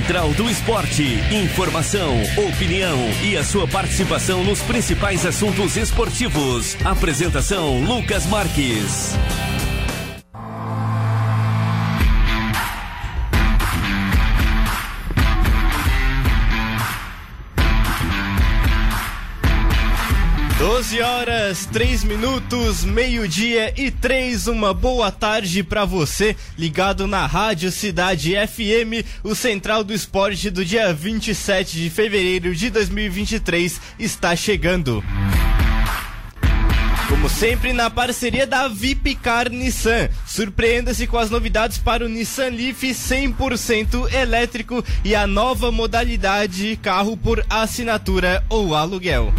Central do Esporte. Informação, opinião e a sua participação nos principais assuntos esportivos. Apresentação Lucas Marques. 12 horas, 3 minutos, meio-dia e 3. Uma boa tarde para você, ligado na Rádio Cidade FM. O Central do Esporte do dia 27 de fevereiro de 2023 está chegando. Como sempre, na parceria da Vipcar Nissan. Surpreenda-se com as novidades para o Nissan Leaf 100% elétrico e a nova modalidade carro por assinatura ou aluguel.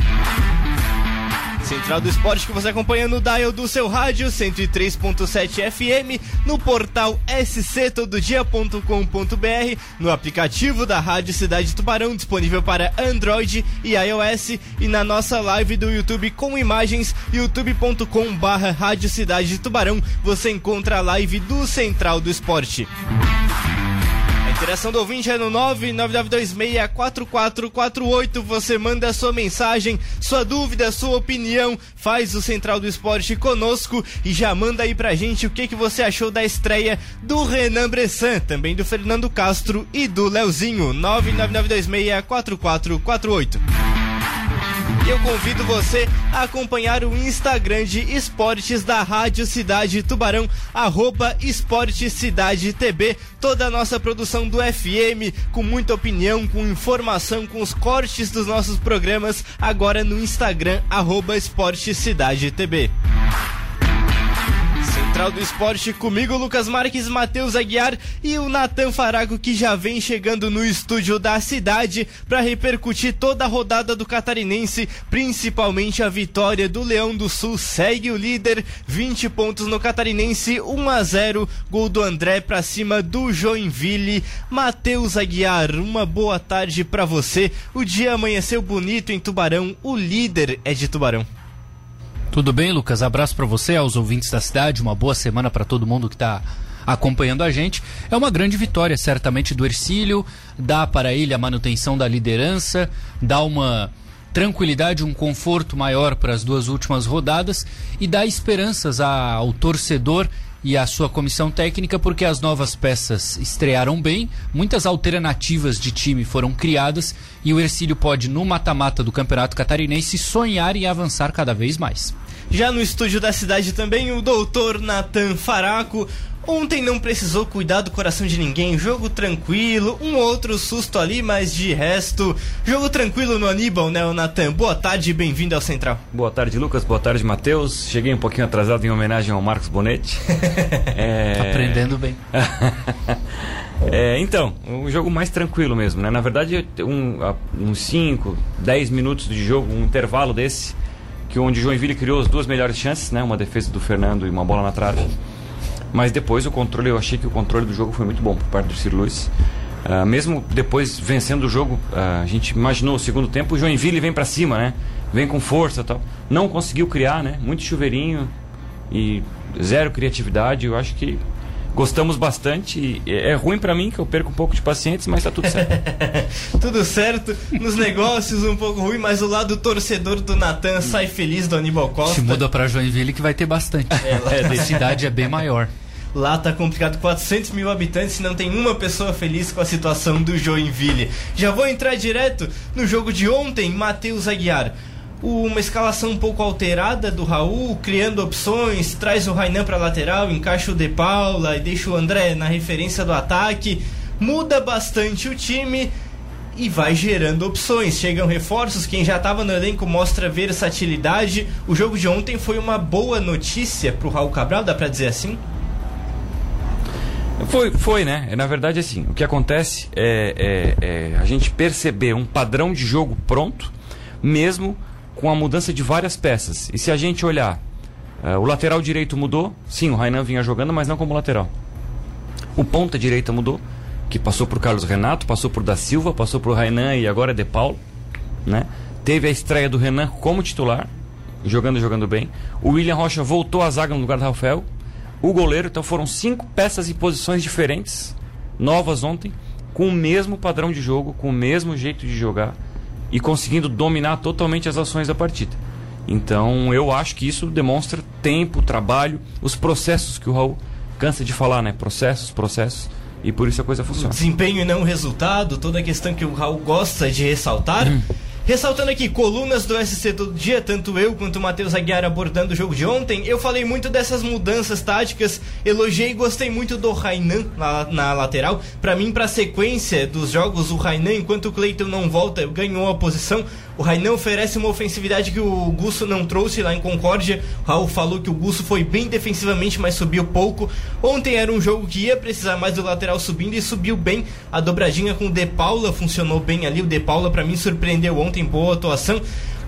Central do Esporte que você acompanha no dial do seu rádio 103.7 FM, no portal sctododia.com.br, no aplicativo da Rádio Cidade Tubarão disponível para Android e iOS e na nossa live do YouTube com imagens youtube.com/barra Rádio Cidade Tubarão você encontra a live do Central do Esporte. Interação do ouvinte é no 999264448. Você manda a sua mensagem, sua dúvida, sua opinião, faz o Central do Esporte conosco e já manda aí pra gente o que, que você achou da estreia do Renan Bressan, também do Fernando Castro e do Leozinho. 999264448. E eu convido você a acompanhar o Instagram de Esportes da Rádio Cidade Tubarão, arroba Esporte Cidade TB. Toda a nossa produção do FM, com muita opinião, com informação, com os cortes dos nossos programas, agora no Instagram, arroba Esporte Cidade TB. Central do Esporte comigo, Lucas Marques, Matheus Aguiar e o Natan Farago que já vem chegando no estúdio da cidade para repercutir toda a rodada do Catarinense, principalmente a vitória do Leão do Sul. Segue o líder, 20 pontos no Catarinense, 1 a 0, gol do André para cima do Joinville. Matheus Aguiar, uma boa tarde para você. O dia amanheceu bonito em Tubarão, o líder é de Tubarão. Tudo bem, Lucas? Abraço para você, aos ouvintes da cidade. Uma boa semana para todo mundo que está acompanhando a gente. É uma grande vitória, certamente, do Ercílio. Dá para ele a manutenção da liderança, dá uma tranquilidade, um conforto maior para as duas últimas rodadas e dá esperanças ao torcedor e à sua comissão técnica, porque as novas peças estrearam bem, muitas alternativas de time foram criadas e o Ercílio pode, no mata-mata do Campeonato Catarinense, sonhar e avançar cada vez mais. Já no estúdio da cidade também, o doutor Nathan Faraco. Ontem não precisou cuidar do coração de ninguém, jogo tranquilo, um outro susto ali, mas de resto, jogo tranquilo no Aníbal, né, o Natan? Boa tarde e bem-vindo ao Central. Boa tarde, Lucas, boa tarde, Matheus. Cheguei um pouquinho atrasado em homenagem ao Marcos Bonetti. é... Aprendendo bem. é, então, um jogo mais tranquilo mesmo, né? Na verdade, um, uns 5, 10 minutos de jogo, um intervalo desse, que onde o Joinville criou as duas melhores chances, né? Uma defesa do Fernando e uma bola na trave. Mas depois o controle, eu achei que o controle do jogo foi muito bom por parte do Ciro Luiz. Uh, mesmo depois vencendo o jogo, uh, a gente imaginou o segundo tempo, o Joinville vem para cima, né? Vem com força tal. Não conseguiu criar, né? Muito chuveirinho e zero criatividade. Eu acho que gostamos bastante. É ruim para mim que eu perco um pouco de pacientes, mas tá tudo certo. tudo certo. Nos negócios um pouco ruim, mas o lado torcedor do Natan sai feliz do Aníbal Costa. Se muda para Joinville que vai ter bastante. É, a cidade é bem maior. Lá tá complicado, 400 mil habitantes e não tem uma pessoa feliz com a situação do Joinville. Já vou entrar direto no jogo de ontem, Matheus Aguiar uma escalação um pouco alterada do Raul, criando opções, traz o Rainan para lateral, encaixa o De Paula e deixa o André na referência do ataque, muda bastante o time e vai gerando opções. Chegam reforços, quem já estava no elenco mostra versatilidade. O jogo de ontem foi uma boa notícia para o Raul Cabral, dá para dizer assim? Foi, foi, né? Na verdade, assim, o que acontece é, é, é a gente perceber um padrão de jogo pronto, mesmo com a mudança de várias peças. E se a gente olhar, uh, o lateral direito mudou, sim, o Rainan vinha jogando, mas não como lateral. O ponta direita mudou, que passou por Carlos Renato, passou por Da Silva, passou por Rainan e agora é De Paulo, né? Teve a estreia do Renan como titular, jogando jogando bem. O William Rocha voltou à zaga no lugar do Rafael. O goleiro, então foram cinco peças e posições diferentes, novas ontem, com o mesmo padrão de jogo, com o mesmo jeito de jogar e conseguindo dominar totalmente as ações da partida. Então eu acho que isso demonstra tempo, trabalho, os processos que o Raul cansa de falar, né? Processos, processos. E por isso a coisa funciona. Desempenho e não resultado, toda a questão que o Raul gosta de ressaltar. Hum. Ressaltando aqui, colunas do SC todo dia, tanto eu quanto o Matheus Aguiar abordando o jogo de ontem, eu falei muito dessas mudanças táticas, elogiei e gostei muito do Rainan na, na lateral. Para mim, pra sequência dos jogos, o Rainan, enquanto o Cleiton não volta, ganhou a posição. O Rainan oferece uma ofensividade que o Gusso não trouxe lá em Concórdia. O Raul falou que o Gusso foi bem defensivamente, mas subiu pouco. Ontem era um jogo que ia precisar mais do lateral subindo e subiu bem. A dobradinha com o De Paula funcionou bem ali. O De Paula, para mim, surpreendeu ontem, boa atuação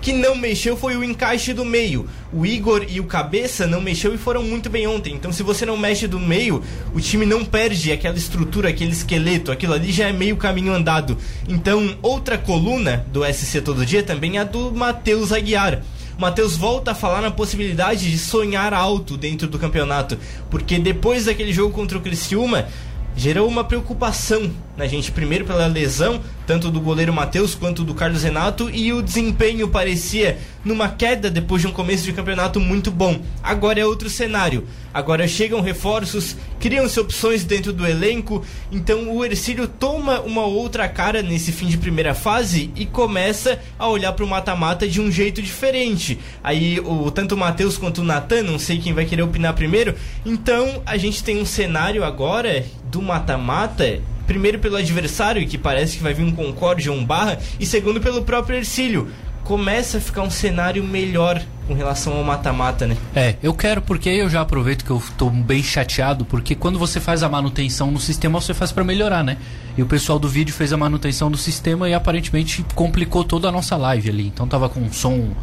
que não mexeu foi o encaixe do meio. O Igor e o Cabeça não mexeu e foram muito bem ontem. Então, se você não mexe do meio, o time não perde aquela estrutura, aquele esqueleto. Aquilo ali já é meio caminho andado. Então, outra coluna do SC Todo Dia também é a do Matheus Aguiar. Matheus volta a falar na possibilidade de sonhar alto dentro do campeonato, porque depois daquele jogo contra o Criciúma, gerou uma preocupação na gente, primeiro pela lesão, tanto do goleiro Matheus quanto do Carlos Renato, e o desempenho parecia numa queda depois de um começo de campeonato muito bom. Agora é outro cenário. Agora chegam reforços, criam-se opções dentro do elenco, então o Ercílio toma uma outra cara nesse fim de primeira fase e começa a olhar para o mata-mata de um jeito diferente. Aí o tanto o Matheus quanto o Natan, não sei quem vai querer opinar primeiro, então a gente tem um cenário agora do mata-mata primeiro pelo adversário, que parece que vai vir um Concorde ou um Barra, e segundo pelo próprio Ercílio. Começa a ficar um cenário melhor com relação ao mata-mata, né? É, eu quero porque eu já aproveito que eu tô bem chateado, porque quando você faz a manutenção no sistema, você faz para melhorar, né? E o pessoal do vídeo fez a manutenção do sistema e aparentemente complicou toda a nossa live ali. Então tava com um som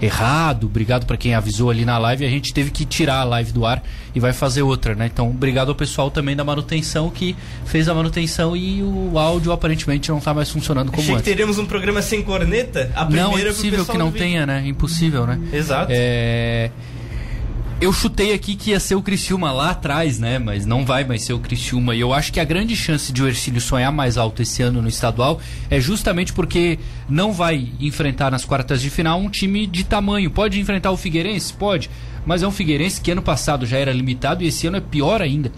errado. Obrigado para quem avisou ali na live. A gente teve que tirar a live do ar e vai fazer outra, né? Então, obrigado ao pessoal também da manutenção que fez a manutenção e o áudio aparentemente não está mais funcionando como Achei antes. que teremos um programa sem corneta. A não, é possível que não tenha, né? Impossível, né? Exato. É eu chutei aqui que ia ser o Criciúma lá atrás, né? Mas não vai mais ser o Criciúma. E eu acho que a grande chance de o Ercílio sonhar mais alto esse ano no estadual é justamente porque não vai enfrentar nas quartas de final um time de tamanho. Pode enfrentar o Figueirense? Pode. Mas é um Figueirense que ano passado já era limitado e esse ano é pior ainda.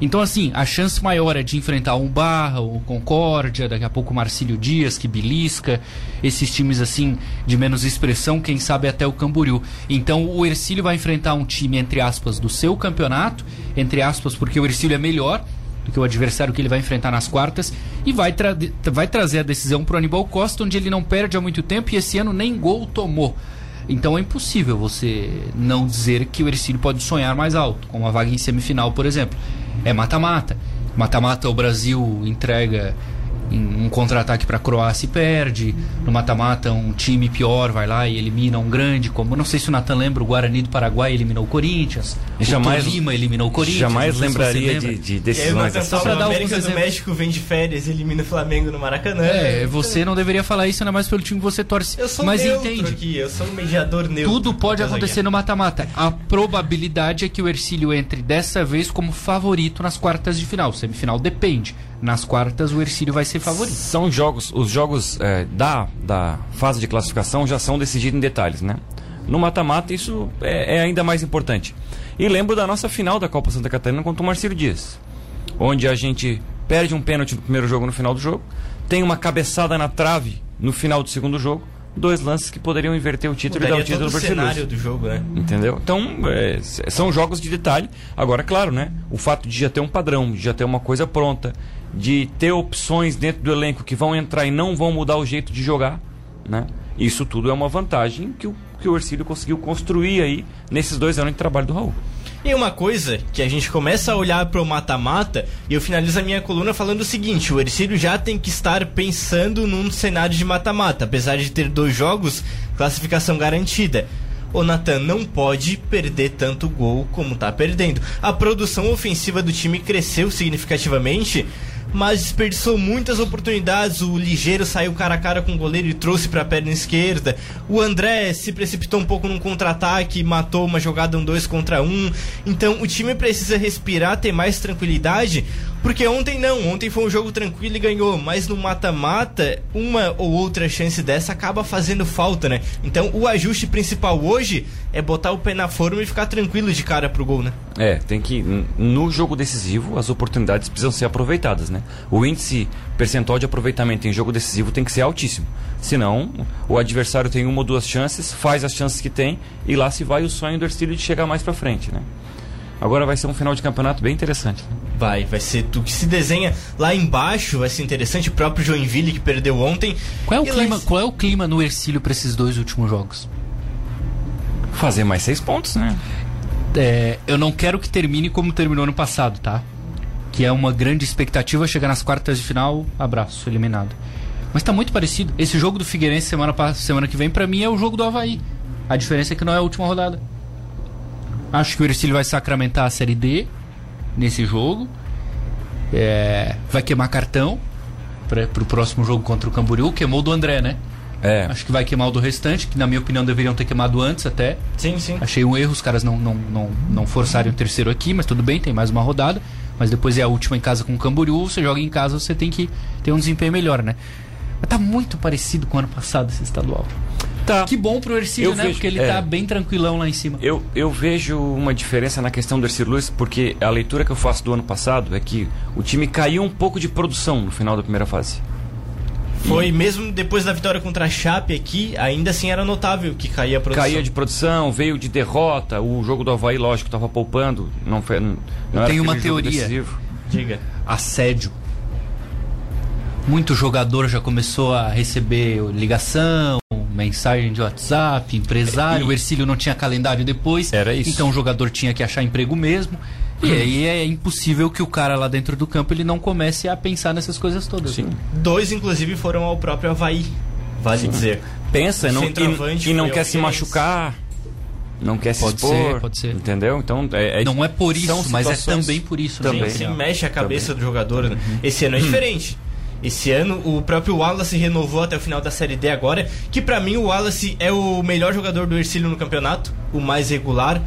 Então, assim, a chance maior é de enfrentar um Barra, o Concórdia, daqui a pouco o Marcílio Dias, que belisca, esses times, assim, de menos expressão, quem sabe até o Camboriú. Então, o Ercílio vai enfrentar um time, entre aspas, do seu campeonato, entre aspas, porque o Ercílio é melhor do que o adversário que ele vai enfrentar nas quartas, e vai, tra vai trazer a decisão para o Aníbal Costa, onde ele não perde há muito tempo e esse ano nem gol tomou. Então é impossível você não dizer que o Ercílio pode sonhar mais alto, com uma vaga em semifinal, por exemplo é mata-mata. Mata-mata o Brasil entrega um contra-ataque para a Croácia e perde. No mata-mata, um time pior vai lá e elimina um grande, como não sei se o Natan lembra, o Guarani do Paraguai eliminou o Corinthians. Jamais, o Lima eliminou o Corinthians. Jamais lembraria de, de decisões. Aí, só para dar América do México vem de férias e elimina o Flamengo no Maracanã. É, você não deveria falar isso, ainda mais pelo time que você torce. Eu sou Mas neutro entende. aqui, eu sou um mediador neutro. Tudo pode acontecer no mata-mata. A probabilidade é que o Ercílio entre dessa vez como favorito nas quartas de final. Semifinal depende. Nas quartas o Ercílio vai ser favorito. São jogos, os jogos é, da, da fase de classificação já são decididos em detalhes, né? No mata-mata isso é, é, ainda mais importante. E lembro da nossa final da Copa Santa Catarina contra o Marcelo Dias, onde a gente perde um pênalti no primeiro jogo no final do jogo, tem uma cabeçada na trave no final do segundo jogo, dois lances que poderiam inverter o título Mudaria e dar o título para o cenário do jogo, né? Entendeu? Então, é, são jogos de detalhe. Agora, claro, né? O fato de já ter um padrão, de já ter uma coisa pronta, de ter opções dentro do elenco que vão entrar e não vão mudar o jeito de jogar, né? Isso tudo é uma vantagem que o, que o Ercílio conseguiu construir aí nesses dois anos de trabalho do Raul. E uma coisa que a gente começa a olhar para o mata-mata, e eu finalizo a minha coluna falando o seguinte: o Ercílio já tem que estar pensando num cenário de mata-mata, apesar de ter dois jogos, classificação garantida o Natan não pode perder tanto gol como está perdendo. A produção ofensiva do time cresceu significativamente, mas desperdiçou muitas oportunidades. O Ligeiro saiu cara a cara com o goleiro e trouxe para a perna esquerda. O André se precipitou um pouco num contra-ataque, matou uma jogada um 2 contra 1. Um. Então o time precisa respirar, ter mais tranquilidade, porque ontem não, ontem foi um jogo tranquilo e ganhou, mas no mata-mata, uma ou outra chance dessa acaba fazendo falta, né? Então o ajuste principal hoje é botar o pé na forma e ficar tranquilo de cara pro gol, né? É, tem que. No jogo decisivo, as oportunidades precisam ser aproveitadas, né? O índice percentual de aproveitamento em jogo decisivo tem que ser altíssimo. Senão, o adversário tem uma ou duas chances, faz as chances que tem e lá se vai o sonho do Ercílio de chegar mais pra frente, né? Agora vai ser um final de campeonato bem interessante. Né? Vai, vai ser tu que se desenha lá embaixo, vai ser interessante. O próprio Joinville que perdeu ontem. Qual é o, clima, lá... qual é o clima no Ercílio para esses dois últimos jogos? Fazer mais seis pontos, né? É, eu não quero que termine como terminou no passado, tá? Que é uma grande expectativa chegar nas quartas de final, abraço, eliminado. Mas tá muito parecido. Esse jogo do Figueirense semana, semana que vem, para mim, é o jogo do Havaí. A diferença é que não é a última rodada. Acho que o Ercílio vai sacramentar a Série D nesse jogo. É, vai queimar cartão para o próximo jogo contra o Camboriú. Queimou do André, né? É. Acho que vai queimar o do restante, que na minha opinião deveriam ter queimado antes até. Sim, sim. Achei um erro os caras não, não, não, não forçarem o terceiro aqui, mas tudo bem, tem mais uma rodada. Mas depois é a última em casa com o Camboriú, você joga em casa, você tem que ter um desempenho melhor, né? Mas tá muito parecido com o ano passado esse estadual. Tá. Que bom pro Ercílio, né? Vejo, porque ele é, tá bem tranquilão lá em cima. Eu, eu vejo uma diferença na questão do Ercílio Luiz, porque a leitura que eu faço do ano passado é que o time caiu um pouco de produção no final da primeira fase. Foi mesmo depois da vitória contra a Chape aqui, ainda assim era notável que caía a produção. Caía de produção, veio de derrota, o jogo do Havaí, lógico, estava poupando, não foi não Eu tenho uma teoria. Diga. Assédio muito jogador já começou a receber ligação, mensagem de WhatsApp, empresário. E... O Ercílio não tinha calendário depois. Era isso. Então o jogador tinha que achar emprego mesmo. E aí é impossível que o cara lá dentro do campo ele não comece a pensar nessas coisas todas. Sim. Dois, inclusive, foram ao próprio Havaí, vale Sim. dizer. Pensa não, e, e não quer se machucar. Não quer pode se expor. Ser, pode ser. Entendeu? Então, é, é, não é por isso, mas é também por isso. Também. Né? Se mexe a cabeça também. do jogador. Né? Uhum. Esse ano é diferente esse ano. O próprio Wallace renovou até o final da Série D agora, que para mim o Wallace é o melhor jogador do Ercílio no campeonato, o mais regular.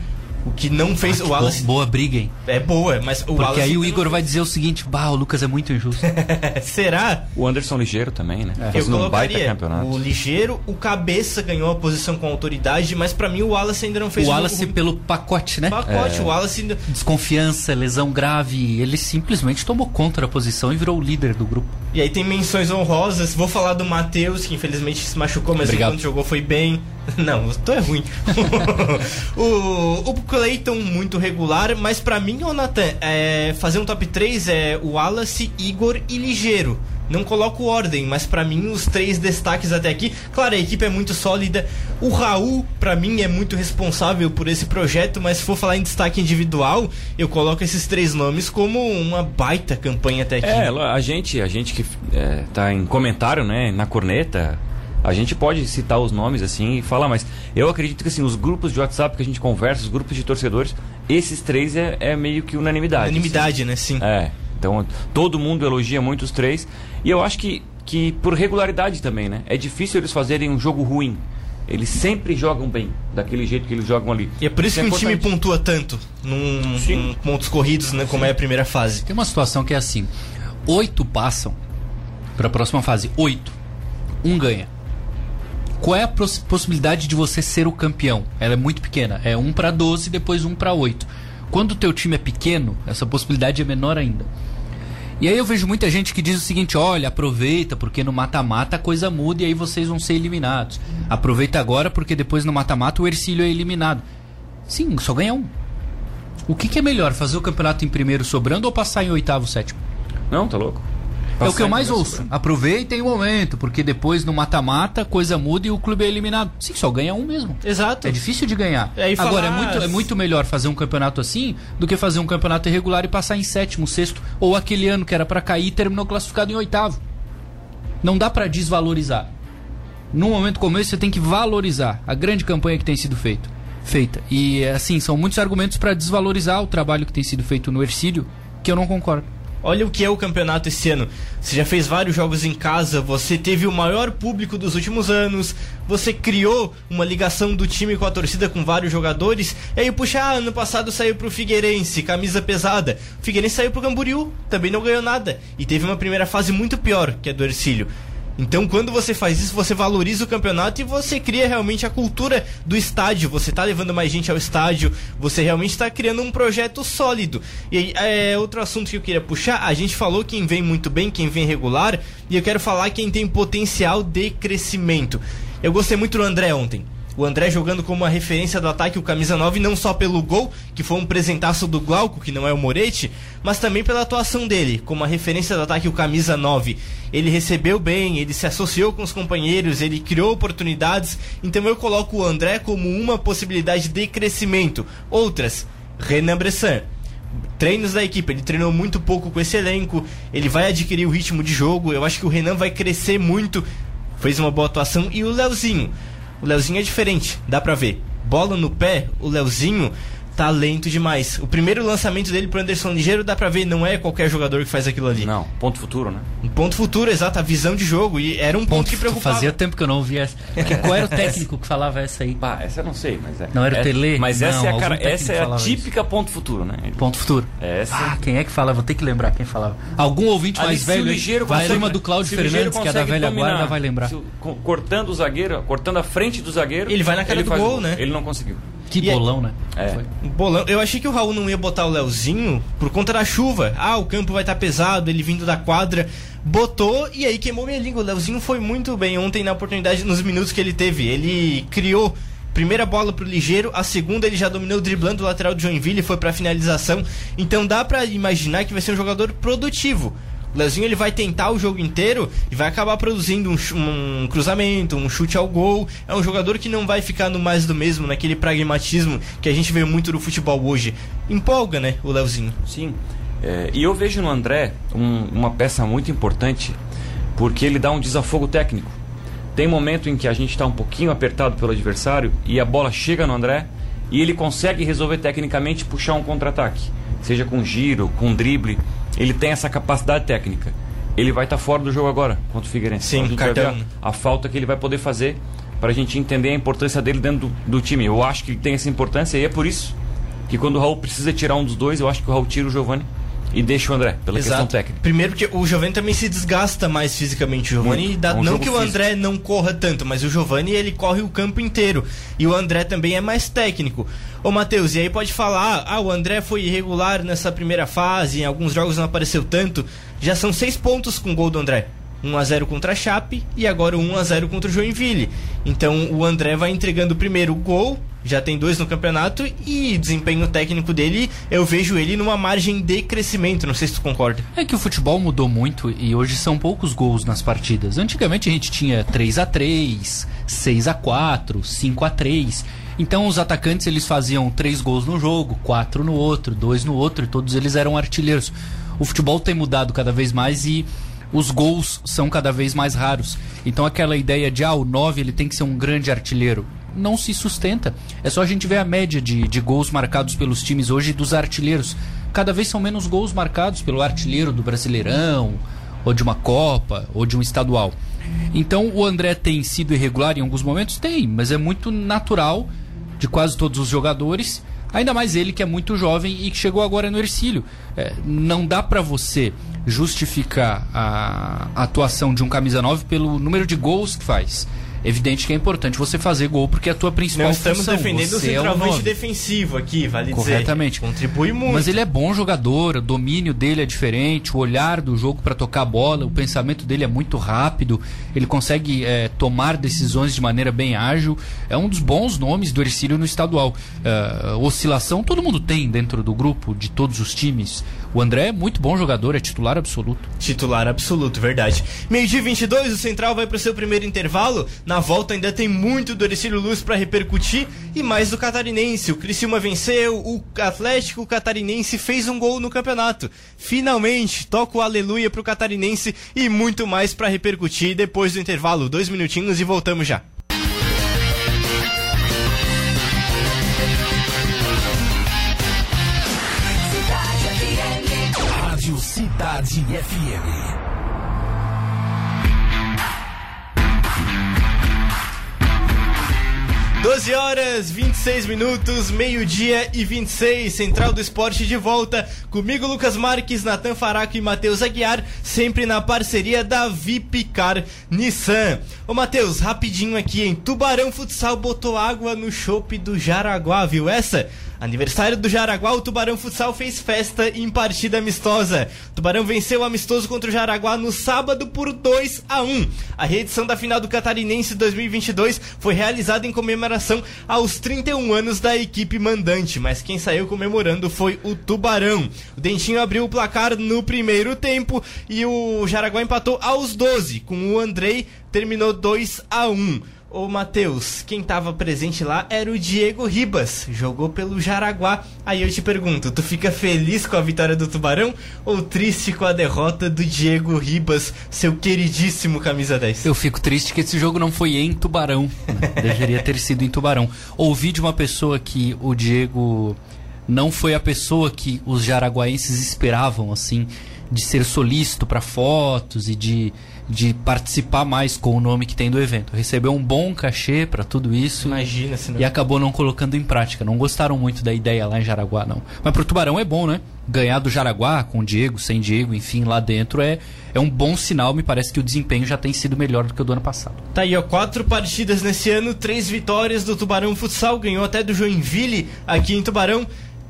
O que não fez ah, o Wallace. Boa briga, hein? É boa, mas o Porque Wallace aí o Igor vai dizer o seguinte: bah, o Lucas é muito injusto. Será? O Anderson Ligeiro também, né? É. Eu colocaria um o Ligeiro, o Cabeça ganhou a posição com autoridade, mas para mim o Wallace ainda não fez o Wallace pelo pacote, né? Pacote, é. o Wallace ainda... Desconfiança, lesão grave, ele simplesmente tomou conta da posição e virou o líder do grupo. E aí tem menções honrosas. Vou falar do Matheus, que infelizmente se machucou, mas Obrigado. enquanto jogou foi bem. Não, tu é ruim. o, o Clayton, muito regular, mas para mim, ô Nathan, é, fazer um top 3 é o Wallace, Igor e Ligeiro. Não coloco ordem, mas para mim os três destaques até aqui. Claro, a equipe é muito sólida. O Raul, para mim, é muito responsável por esse projeto, mas se for falar em destaque individual, eu coloco esses três nomes como uma baita campanha até aqui. É, a gente, a gente que é, tá em comentário, né, na corneta, a gente pode citar os nomes assim e falar, mas eu acredito que assim, os grupos de WhatsApp que a gente conversa, os grupos de torcedores, esses três é, é meio que unanimidade. Unanimidade, assim. né? Sim. É. Então todo mundo elogia muito os três. E eu acho que, que por regularidade também, né? É difícil eles fazerem um jogo ruim. Eles sempre jogam bem, daquele jeito que eles jogam ali. E é por isso, isso que é um time pontua tanto num, num pontos corridos, né? Como Sim. é a primeira fase. Tem uma situação que é assim: oito passam para a próxima fase, oito. Um ganha qual é a possibilidade de você ser o campeão? Ela é muito pequena. É 1 para 12, depois 1 para 8. Quando o teu time é pequeno, essa possibilidade é menor ainda. E aí eu vejo muita gente que diz o seguinte: olha, aproveita, porque no mata-mata a coisa muda e aí vocês vão ser eliminados. Aproveita agora, porque depois no mata-mata o Ercílio é eliminado. Sim, só ganha um. O que, que é melhor, fazer o campeonato em primeiro sobrando ou passar em oitavo, sétimo? Não, tá louco é o que eu mais ouço. Aproveitem o momento, porque depois no mata-mata coisa muda e o clube é eliminado. Sim, só ganha um mesmo. Exato. É difícil de ganhar. É, Agora, é muito, é muito melhor fazer um campeonato assim do que fazer um campeonato irregular e passar em sétimo, sexto, ou aquele ano que era para cair e terminou classificado em oitavo. Não dá para desvalorizar. Num momento como esse, você tem que valorizar a grande campanha que tem sido feito, feita. E, assim, são muitos argumentos para desvalorizar o trabalho que tem sido feito no Ercílio, que eu não concordo. Olha o que é o campeonato esse ano. Você já fez vários jogos em casa, você teve o maior público dos últimos anos, você criou uma ligação do time com a torcida com vários jogadores. E aí, puxa, ah, ano passado saiu pro Figueirense, camisa pesada. O Figueirense saiu pro Camboriú, também não ganhou nada. E teve uma primeira fase muito pior que a do Ercílio. Então, quando você faz isso, você valoriza o campeonato e você cria realmente a cultura do estádio. Você está levando mais gente ao estádio, você realmente está criando um projeto sólido. E é outro assunto que eu queria puxar. A gente falou quem vem muito bem, quem vem regular, e eu quero falar quem tem potencial de crescimento. Eu gostei muito do André ontem. O André jogando como uma referência do ataque, o camisa 9, não só pelo gol, que foi um presentaço do Glauco, que não é o Moretti, mas também pela atuação dele, como uma referência do ataque, o camisa 9. Ele recebeu bem, ele se associou com os companheiros, ele criou oportunidades, então eu coloco o André como uma possibilidade de crescimento. Outras, Renan Bressan treinos da equipe. Ele treinou muito pouco com esse elenco. Ele vai adquirir o ritmo de jogo. Eu acho que o Renan vai crescer muito. Fez uma boa atuação. E o Leozinho. O Leozinho é diferente, dá pra ver. Bola no pé, o Leozinho tá lento demais. O primeiro lançamento dele pro Anderson Ligeiro dá pra ver, não é qualquer jogador que faz aquilo ali. Não, ponto futuro, né? Um ponto futuro, exato, a visão de jogo. E era um ponto, ponto que preocupava. Fazia tempo que eu não ouvia essa. qual era o técnico que falava essa aí? Pá, essa eu não sei, mas é. Não era o Tele? Mas não, essa é a, cara, essa é a típica isso. ponto futuro, né? Ponto futuro. Essa... Ah, quem é que falava? Vou ter que lembrar quem falava. Algum ouvinte Ali, mais velho, ligeiro vai consegue, uma do Cláudio Fernandes, que é da velha dominar, guarda, vai lembrar. Se, cortando o zagueiro, cortando a frente do zagueiro. Ele vai na cara do gol, né? Ele não conseguiu. Que e bolão, é... né? É. Foi. Bolão. Eu achei que o Raul não ia botar o Leozinho por conta da chuva. Ah, o campo vai estar tá pesado, ele vindo da quadra. Botou e aí queimou minha língua. O Leozinho foi muito bem ontem na oportunidade, nos minutos que ele teve. Ele criou primeira bola pro Ligeiro, a segunda ele já dominou driblando o lateral de Joinville e foi pra finalização. Então dá para imaginar que vai ser um jogador produtivo. O Leozinho ele vai tentar o jogo inteiro e vai acabar produzindo um, um, cruzamento, um chute ao gol. É um jogador que não vai ficar no mais do mesmo, naquele pragmatismo que a gente vê muito no futebol hoje. Empolga, né, o Leozinho? Sim. É, e eu vejo no André um, uma peça muito importante porque ele dá um desafogo técnico. Tem momento em que a gente está um pouquinho apertado pelo adversário e a bola chega no André e ele consegue resolver tecnicamente puxar um contra-ataque, seja com giro, com drible ele tem essa capacidade técnica. Ele vai estar tá fora do jogo agora contra o Figueirense. Sim, então, cartão. A, a, falta que ele vai poder fazer para a gente entender a importância dele dentro do, do, time. Eu acho que ele tem essa importância e é por isso que quando o Raul precisa tirar um dos dois, eu acho que o Raul tira o Giovanni e deixa o André, pela Exato. questão técnica. Primeiro porque o Giovanni também se desgasta mais fisicamente. O Giovanni dá, é um não que o André físico. não corra tanto, mas o Giovanni ele corre o campo inteiro. E o André também é mais técnico. Ô Matheus, e aí pode falar, ah, o André foi irregular nessa primeira fase, em alguns jogos não apareceu tanto. Já são seis pontos com o gol do André. 1x0 contra a Chape e agora 1x0 contra o Joinville. Então o André vai entregando primeiro o gol, já tem dois no campeonato e desempenho técnico dele, eu vejo ele numa margem de crescimento, não sei se tu concorda. É que o futebol mudou muito e hoje são poucos gols nas partidas. Antigamente a gente tinha 3 a 3 6 a 4 5 a 3 então os atacantes eles faziam três gols no jogo, quatro no outro, dois no outro, e todos eles eram artilheiros. O futebol tem mudado cada vez mais e os gols são cada vez mais raros. Então aquela ideia de ah, o 9 ele tem que ser um grande artilheiro não se sustenta. É só a gente ver a média de, de gols marcados pelos times hoje dos artilheiros. Cada vez são menos gols marcados pelo artilheiro do Brasileirão, ou de uma Copa, ou de um estadual. Então o André tem sido irregular em alguns momentos? Tem, mas é muito natural de quase todos os jogadores. Ainda mais ele que é muito jovem e que chegou agora no Ercílio. É, não dá para você justificar a, atuação de um camisa 9 pelo número de gols que faz. Evidente que é importante você fazer gol porque é a tua principal Não estamos função. defendendo você o centroavante é defensivo aqui, vale Corretamente. dizer. Contribui muito. Mas ele é bom jogador, o domínio dele é diferente, o olhar do jogo para tocar a bola, o pensamento dele é muito rápido, ele consegue é, tomar decisões de maneira bem ágil. É um dos bons nomes do Ercílio no estadual. Uh, oscilação todo mundo tem dentro do grupo, de todos os times. O André é muito bom jogador, é titular absoluto. Titular absoluto, verdade. Meio-dia 22, o Central vai para o seu primeiro intervalo. Na volta ainda tem muito do Ercílio Luz para repercutir e mais do Catarinense. O Criciúma venceu, o Atlético Catarinense fez um gol no campeonato. Finalmente, toca o aleluia pro Catarinense e muito mais para repercutir depois do intervalo. Dois minutinhos e voltamos já. Cidade FM. 12 horas 26 minutos, meio-dia e 26, Central do Esporte de volta. Comigo, Lucas Marques, Natan Faraco e Matheus Aguiar, sempre na parceria da Vipicar Nissan. Ô Matheus, rapidinho aqui, em Tubarão Futsal botou água no chope do Jaraguá, viu essa? Aniversário do Jaraguá, o Tubarão Futsal fez festa em partida amistosa. O Tubarão venceu o amistoso contra o Jaraguá no sábado por 2 a 1. A reedição da final do Catarinense 2022 foi realizada em comemoração aos 31 anos da equipe mandante, mas quem saiu comemorando foi o Tubarão. O Dentinho abriu o placar no primeiro tempo e o Jaraguá empatou aos 12, com o Andrei terminou 2 a 1. Ô Matheus, quem tava presente lá era o Diego Ribas, jogou pelo Jaraguá. Aí eu te pergunto, tu fica feliz com a vitória do Tubarão ou triste com a derrota do Diego Ribas, seu queridíssimo camisa 10? Eu fico triste que esse jogo não foi em Tubarão. Deveria ter sido em Tubarão. Ouvi de uma pessoa que o Diego não foi a pessoa que os jaraguaenses esperavam, assim, de ser solícito para fotos e de de participar mais com o nome que tem do evento. Recebeu um bom cachê para tudo isso. Imagina se não... E acabou não colocando em prática. Não gostaram muito da ideia lá em Jaraguá, não. Mas pro Tubarão é bom, né? Ganhar do Jaraguá, com Diego, sem Diego, enfim, lá dentro é, é um bom sinal. Me parece que o desempenho já tem sido melhor do que o do ano passado. Tá aí, ó, quatro partidas nesse ano, três vitórias do Tubarão Futsal, ganhou até do Joinville aqui em Tubarão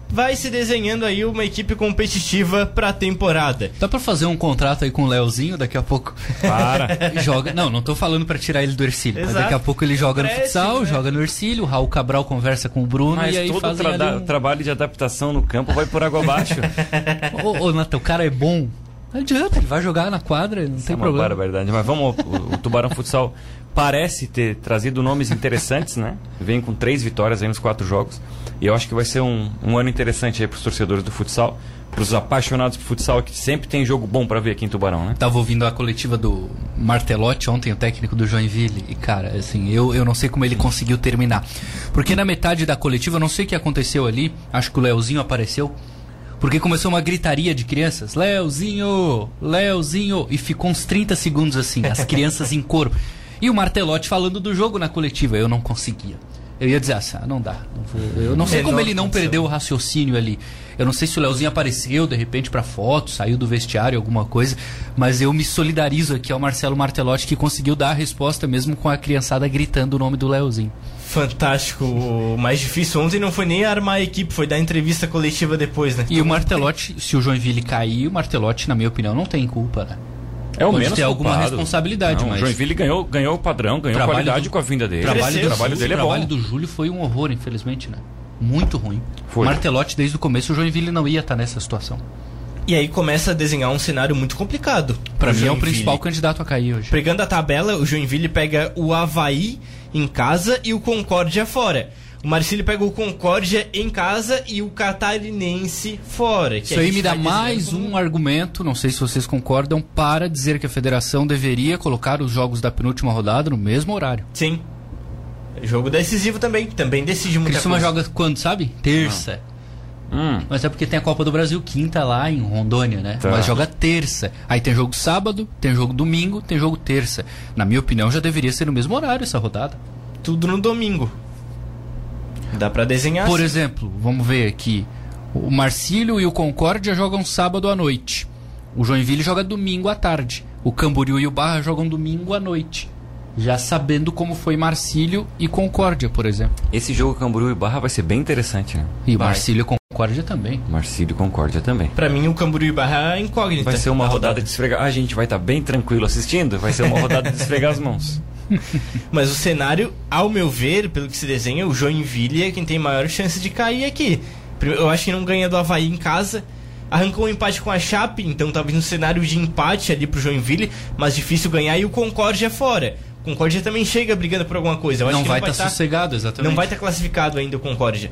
vai se desenhando aí uma equipe competitiva pra temporada. Dá pra fazer um contrato aí com o Leozinho daqui a pouco? Para. joga. Não, não tô falando pra tirar ele do Ercílio. Mas daqui a pouco ele joga no futsal, né? joga no Ercílio, o Raul Cabral conversa com o Bruno mas e aí todo fazem tra um... trabalho de adaptação no campo vai por água abaixo. ô, ô, Nata, o cara é bom. Não adianta, ele vai jogar na quadra, não Isso tem é uma problema. barbaridade. Mas vamos, o, o Tubarão Futsal parece ter trazido nomes interessantes, né? Vem com três vitórias aí nos quatro jogos. E eu acho que vai ser um, um ano interessante aí para os torcedores do futsal, para os apaixonados por futsal, que sempre tem jogo bom para ver aqui em Tubarão, né? Tava ouvindo a coletiva do Martelotti ontem, o técnico do Joinville, e cara, assim, eu, eu não sei como ele conseguiu terminar. Porque na metade da coletiva, eu não sei o que aconteceu ali, acho que o Leozinho apareceu, porque começou uma gritaria de crianças, Leozinho, Leozinho, e ficou uns 30 segundos assim, as crianças em coro. E o Martelotti falando do jogo na coletiva, eu não conseguia. Eu ia dizer assim, ah, não dá. Não vou- eu não sei como ele não perdeu o raciocínio ali. Eu não sei se o Leozinho apareceu de repente pra foto, saiu do vestiário, alguma coisa, mas eu me solidarizo aqui ao Marcelo Martelotti que conseguiu dar a resposta mesmo com a criançada gritando o nome do Leozinho. Fantástico. O mais difícil ontem não foi nem armar a equipe, foi dar entrevista coletiva depois, né? E o Martelotti, se o Joinville cair, o Martelotti, na minha opinião, não tem culpa, né? É o Pode menos ter alguma culpado. responsabilidade, Não, mas- O Joinville ganhou, ganhou o padrão, ganhou qualidade do- com a vinda dele. trabalho Cresceu, do, o trabalho Júlio- dele é o trabalho bom. do Júlio foi um horror, infelizmente, né? Muito ruim. Foi. Martelotti, desde o começo, o Joinville não ia estar nessa situação. E aí começa a desenhar um cenário muito complicado. Pra pro mim é o Joinville. principal candidato a cair hoje. Pegando a tabela, o Joinville pega o Havaí em casa e o Concórdia fora. O Marcílio pega o Concórdia em casa e o Catarinense fora. Isso aí me dá tá mais como- um argumento, não sei se vocês concordam, para dizer que a federação deveria colocar os jogos da penúltima rodada no mesmo horário. Sim. Jogo decisivo também. Também decide muita Criciúma coisa. joga quando, sabe? Terça. Hum, Mas é porque tem a Copa do Brasil quinta lá em Rondônia, né? Tá. Mas joga terça. Aí tem jogo sábado, tem jogo domingo, tem jogo terça. Na minha opinião, já deveria ser no mesmo horário essa rodada. Tudo no domingo. Dá pra desenhar Por assim. exemplo, vamos ver aqui. O Marcílio e o Concórdia jogam sábado à noite. O Joinville joga domingo à tarde. O Camboriú e o Barra jogam domingo à noite. Já sabendo como foi Marcílio e Concórdia, por exemplo. esse jogo Camboriú e Barra vai ser bem interessante, né? E o Vai. Marcílio e Concórdia também. Marcílio e Concórdia também. Pra mim, o Camboriú e Barra é incógnita. Vai ser uma na rodada de esfregar. A gente vai estar bem tranquilo assistindo. Vai ser uma rodada de esfregar as mãos. Mas o cenário, ao meu ver, pelo que se desenha, o Joinville é quem tem maior chance de cair aqui. Eu acho que não ganha do Havaí em casa. Arrancou um empate com a Chape, então talvez um cenário de empate ali pro Joinville, mas difícil ganhar e o Concórdia fora. O Concórdia também chega brigando por alguma coisa. Eu acho não que vai não vai estar tá- sossegado, exatamente. Não vai estar classificado ainda o Concórdia.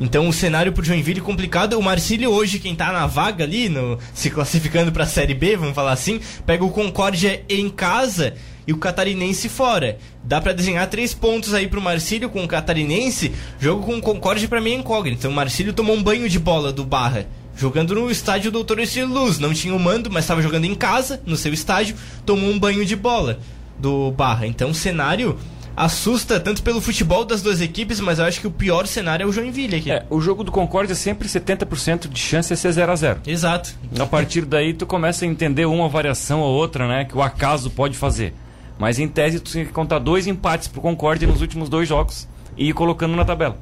Então o cenário pro Joinville é complicado. O Marcílio hoje, quem tá na vaga ali, no, se classificando pra Série B, vamos falar assim, pega o Concórdia em casa e o Catarinense fora. Dá pra desenhar três pontos aí pro Marcílio com o Catarinense. Jogo com o Concórdia pra mim é incógnito. Então o Marcílio tomou um banho de bola do Barra. jogando no estádio Doutor Estilo Luz. Não tinha o mando, mas estava jogando em casa, no seu estádio, tomou um banho de bola do Barra. Então o cenário assusta tanto pelo futebol das duas equipes, mas eu acho que o pior cenário é o Joinville aqui. É, o jogo do Concórdia é sempre 70% de chance de ser 0 a 0 Exato. A partir daí tu começa a entender uma variação ou outra, né? Que o acaso pode fazer. Mas em tese tu tem que contar dois empates pro Concórdia nos últimos dois jogos e ir colocando na tabela.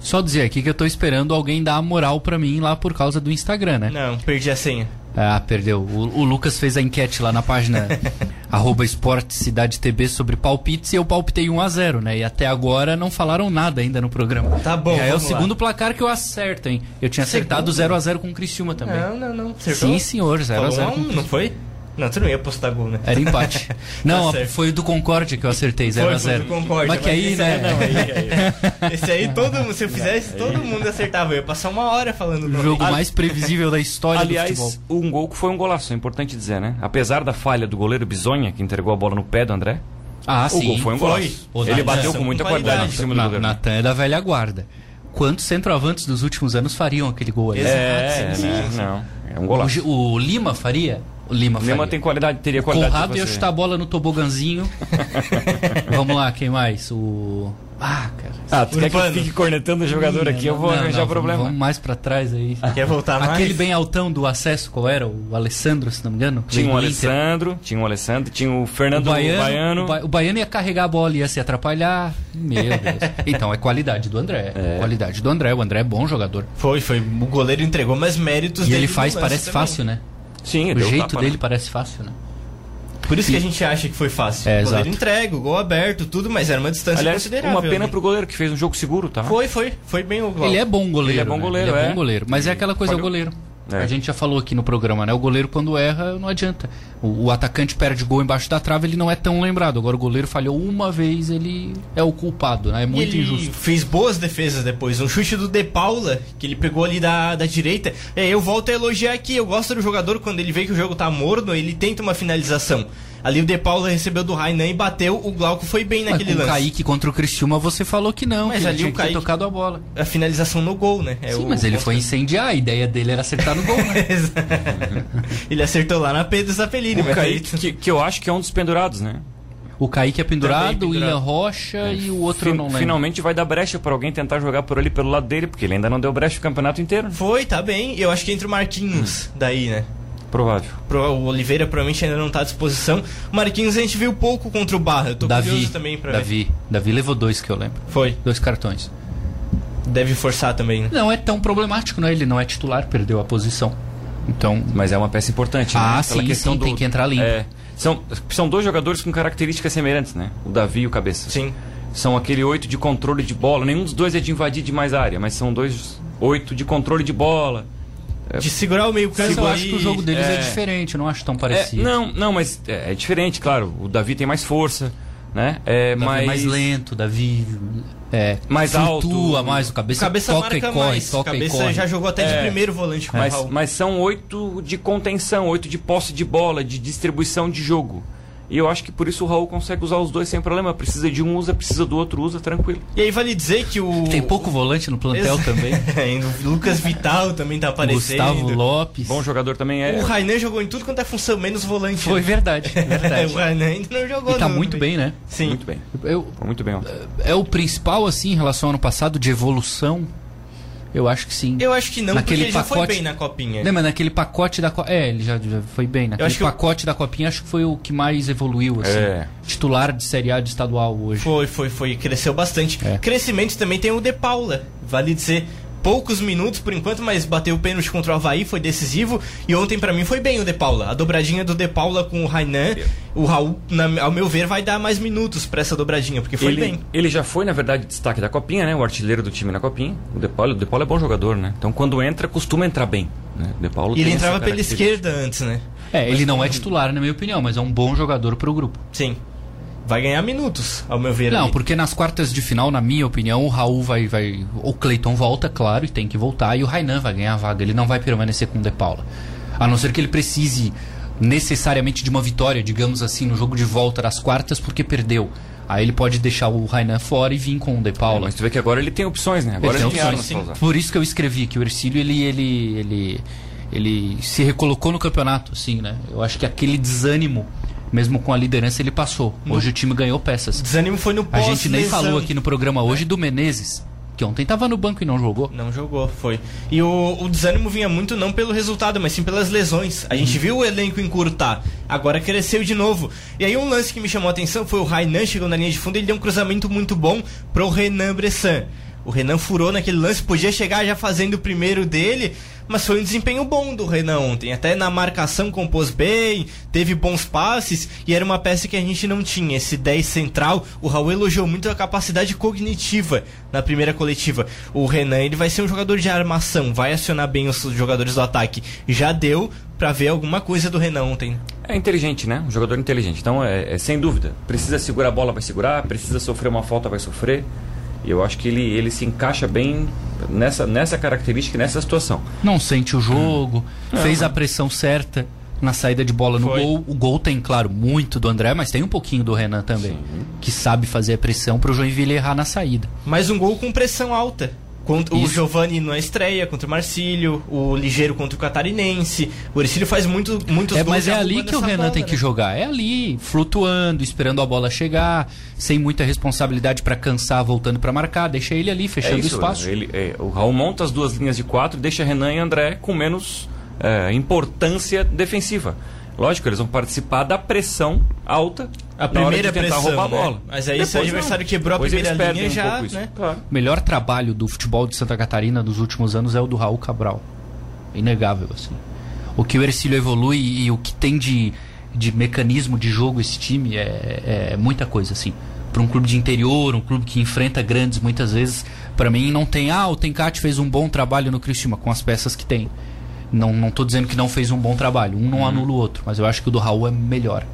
Só dizer aqui que eu tô esperando alguém dar a moral pra mim lá por causa do Instagram, né? Não, perdi a senha. Ah, perdeu. O, o Lucas fez a enquete lá na página arroba esporte cidade TB sobre palpites e eu palpitei 1 a 0 né? E até agora não falaram nada ainda no programa. Tá bom, é o vamos lá. segundo placar que eu acerto, hein? Eu tinha acertado Segundo? 0 a 0 com o Criciúma também. Não, não, não. Acertou? Sim, senhor, 0 a Falou 0 um a com o um, não foi? Não, tu não ia postar gol, né? Era empate. Não, Tá foi o do Concórdia que eu acertei, 0 a Foi, foi 0 do Concórdia, Mas que aí, esse né? aí não, aí- Esse aí, todo mundo, se eu fizesse, todo mundo acertava. Eu ia passar uma hora falando O do jogo mais previsível da história do Aliás, futebol. um gol que foi um golaço, é importante dizer, né? Apesar da falha do goleiro Bizonha, que entregou a bola no pé do André, Ah, o sim. gol foi um foi. golaço. O Ele bateu com muita qualidade em cima do goleiro. Natan é da velha guarda. Quantos centroavantes dos últimos anos fariam aquele gol ali? Exato. É, sim, né? sim, não. É um O, golaço. Gi- o Lima faria? O Lima O Lima faria. tem qualidade, teria qualidade. Conrado ia chutar a bola no toboganzinho. Vamos lá, quem mais? O. Ah, cara. Ah, tu quer que eu fique cornetando o jogador aqui? Eu vou Não, arranjar não, problema. Vamos mais pra trás aí. Quer voltar mais? Aquele bem altão do acesso, qual era? O Alessandro, se não me engano? Tinha o Inter. Alessandro, tinha o Alessandro, tinha o O Fernando baiano, Baiano. O, ba- o baiano ia carregar a bola, ia se atrapalhar. Meu Deus. Então, é qualidade do André. É. Qualidade do André. O André é bom jogador. Foi, foi. O goleiro entregou, mas méritos E dele ele faz, parece também. fácil, né? Sim, O jeito tapa, dele né? parece fácil, né? Por isso que a gente acha que foi fácil. É, o goleiro exato. entrega, o gol aberto, tudo, mas era uma distância Aliás, considerável. uma pena né? pro goleiro que fez um jogo seguro, tá? Foi, foi. Foi bem o gol. Ele é bom goleiro. Ele é bom né? goleiro, Ele é, é. bom goleiro. Mas é aquela coisa, é o goleiro. É. A gente já falou aqui no programa, né? O goleiro, quando erra, não adianta. O, o atacante perde gol embaixo da trave, ele não é tão lembrado. Agora, o goleiro falhou uma vez, ele é o culpado, né? É muito ele injusto. fez boas defesas depois. Um chute do De Paula, que ele pegou ali da, da direita. É, eu volto a elogiar aqui. Eu gosto do jogador quando ele vê que o jogo tá morno, ele tenta uma finalização. Ali o De Paula recebeu do Rainan e bateu. O Glauco foi bem Mas naquele com o lance. Kaique contra o Criciúma, você falou que não, Mas que ali ele tinha o que ter Kaique- tocado a bola. A finalização no gol, né? É Sim, o- mas ele foi incendiar, a ideia dele era acertar no gol, né? ele acertou lá na Pedro Zapelini. O mas Kaique, que, que eu acho que é um dos pendurados, né? O Kaique é pendurado, o William. Rocha e o outro Fin- não lembro. finalmente vai dar brecha pra alguém tentar jogar por ali pelo lado dele, porque ele ainda não deu brecha o campeonato inteiro. Foi, tá bem. Eu acho que entre o Marquinhos daí, né? Provável. Pro- O Oliveira provavelmente ainda não tá à disposição. O Marquinhos a gente viu pouco contra o Barra. Eu tô Davi, curioso também pra ver. Davi, Davi levou dois que eu lembro. Foi. Dois cartões. Deve forçar também, né? Não é tão problemático, né? Ele não é titular, perdeu a posição. Então, Mas é uma peça importante, né? Ah, Aquela sim, questão sim, tem que entrar limpo. É, são, são dois jogadores com características semelhantes, né? O Davi e o Cabeça. Sim. São aquele oito de controle de bola. Nenhum dos dois é de invadir demais a área, mas são dois oito de controle de bola. De segurar o meio campo eu acho que o jogo deles é, é. diferente, eu não acho tão É, parecido. não, não, mas é, é diferente, claro. O Davi tem mais força, né? É Davi mais, é mais lento, Davi é, Mais flutua alto. mais, o cabeça, Cabeça toca e marca corre, mais. toca e Cabeça corre. já jogou até de É. primeiro volante com o Mas, mas são oito de contenção, oito de posse de bola, de distribuição de jogo. E eu acho que por isso o Raul consegue usar os dois sem problema. Precisa de um, usa, precisa do outro, usa, tranquilo. E aí vale dizer que o. Tem pouco volante no plantel Ex- também. o Lucas Vital também tá aparecendo. Gustavo Lopes. Bom jogador também é. O Rainan jogou em tudo quanto é função, menos volante. Foi né? verdade, verdade. o Rainan ainda não jogou E tá muito bem, né? Sim. Muito bem. Eu, Foi muito bem ontem. é o principal, assim, em relação ao ano passado, de evolução? Eu acho que sim. Eu acho que não, Naquele porque ele já foi pacote- bem na copinha. Não, mas naquele pacote da Copinha. É, ele já, já foi bem. Naquele acho que o- pacote da Copinha, acho que foi o que mais evoluiu, assim. É. Titular de Série A de estadual hoje. Foi, foi, foi. Cresceu bastante. É. Crescimento também tem o De Paula. Vale dizer, poucos minutos por enquanto, mas bateu o pênalti contra o Havaí, foi decisivo. E ontem pra mim foi bem o De Paula. A dobradinha do De Paula com o Rainan. O Raul, na- ao meu ver, vai dar mais minutos pra essa dobradinha, porque foi ele, bem. ele já foi, na verdade, destaque da Copinha, né? O artilheiro do time na Copinha. O De Paulo, o De Paulo é bom jogador, né? Então quando entra, costuma entrar bem. Né? O De Paulo E ele entrava pela esquerda antes, né? É, ele não é titular, na minha opinião, mas é um bom jogador pro grupo. Sim. Vai ganhar minutos, ao meu ver. Não, ali. porque nas quartas de final, na minha opinião, o Raul vai. vai o Cleiton volta, claro, e tem que voltar, e o Rainan vai ganhar a vaga. Ele não vai permanecer com o De Paula. A não ser que ele precise necessariamente de uma vitória, digamos assim, no jogo de volta das quartas, porque perdeu. Aí ele pode deixar o Rainan fora e vir com o De Paula. Mas tu vê que agora ele tem opções, né? Agora Ele ele, tem opções, armas. Por isso que eu escrevi que o Ercílio ele, ele, ele, ele se recolocou no campeonato, assim, né? Eu acho que aquele desânimo, mesmo com a liderança, ele passou. Hoje o time ganhou peças. Desânimo foi no A gente nem falou aqui no programa hoje do Menezes, que ontem tava no banco e não jogou. Não jogou, foi. E o, o desânimo vinha muito não pelo resultado, mas sim pelas lesões. A gente viu o elenco encurtar, agora cresceu de novo. E aí um lance que me chamou a atenção foi o Rainan chegou na linha de fundo e ele deu um cruzamento muito bom pro Renan Bressan. O Renan furou naquele lance, podia chegar já fazendo o primeiro dele, mas foi um desempenho bom do Renan ontem. Até na marcação compôs bem, teve bons passes e era uma peça que a gente não tinha. Esse 10 central, o Raul elogiou muito a capacidade cognitiva na primeira coletiva. O Renan, ele vai ser um jogador de armação, vai acionar bem os jogadores do ataque. Já deu pra ver alguma coisa do Renan ontem. É inteligente, né? Um jogador inteligente. Então, é, é sem dúvida. Precisa segurar a bola, vai segurar. Precisa sofrer uma falta, vai sofrer. E eu acho que ele, ele se encaixa bem nessa, nessa característica e nessa situação. Não sente o jogo, fez a pressão certa na saída de bola no Foi. gol. O gol tem, claro, muito do André, mas tem um pouquinho do Renan também, que sabe fazer a pressão pro Joinville errar na saída. Mais um gol com pressão alta. Contra o Isso. Giovani na estreia contra o Marcílio, o Ligeiro contra o Catarinense. O Ercílio faz muito, muitos É, gols mas é ali que o Renan bola, tem né? que jogar. É ali, flutuando, esperando a bola chegar, sem muita responsabilidade pra cansar, voltando pra marcar. Deixa ele ali, É fechando o isso. espaço. Ele, é, o Raul monta as duas linhas de quatro, deixa Renan e André com menos é, importância defensiva. Lógico, eles vão participar da pressão alta A na hora de primeira tentar pressão, roubar a né? bola. Mas aí se o Depois adversário não. quebrou a Depois eles primeira linha, um já, né? Claro. O melhor trabalho do futebol de Santa Catarina dos últimos anos é o do Raul Cabral. Inegável, assim. O que o Ercílio evolui e o que tem de, de mecanismo de jogo esse time é, é muita coisa, assim. Para um clube de interior, um clube que enfrenta grandes muitas vezes, para mim não tem. Ah, o Tencate fez um bom trabalho no Criciúma com as peças que tem. Não, não tô dizendo que não fez um bom trabalho. Um não anula o outro, mas eu acho que o do Raul é melhor.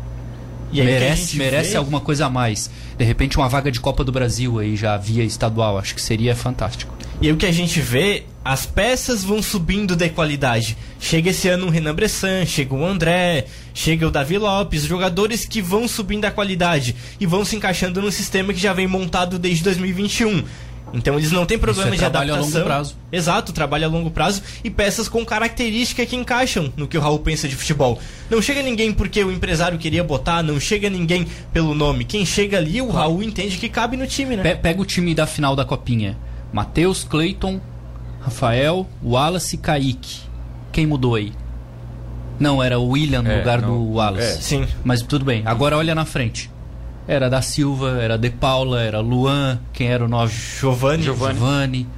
E merece merece vê- alguma coisa a mais. De repente, uma vaga de Copa do Brasil aí já via estadual, acho que seria fantástico. E aí o que a gente vê, as peças vão subindo de qualidade. Chega esse ano o Renan Bressan, chega o André, chega o Davi Lopes, jogadores que vão subindo a qualidade e vão se encaixando no sistema que já vem montado desde 2021. Então eles não têm problema Isso é de trabalho a adaptação. longo prazo. Exato, trabalho a longo prazo e peças com característica que encaixam no que o Raul pensa de futebol. Não chega ninguém porque o empresário queria botar, não chega ninguém pelo nome. Quem chega ali, o Raul entende que cabe no time, né? Pe- pega o time da final da Copinha: Matheus, Cleiton, Rafael, Wallace e Kaique. Quem mudou aí? Não, era o William no É, lugar não, do Wallace. é. Sim. Mas tudo bem, agora olha na frente. Era da Silva, era De Paula, era Luan, quem era o nove? Giovanni, Giovani. Giovanni,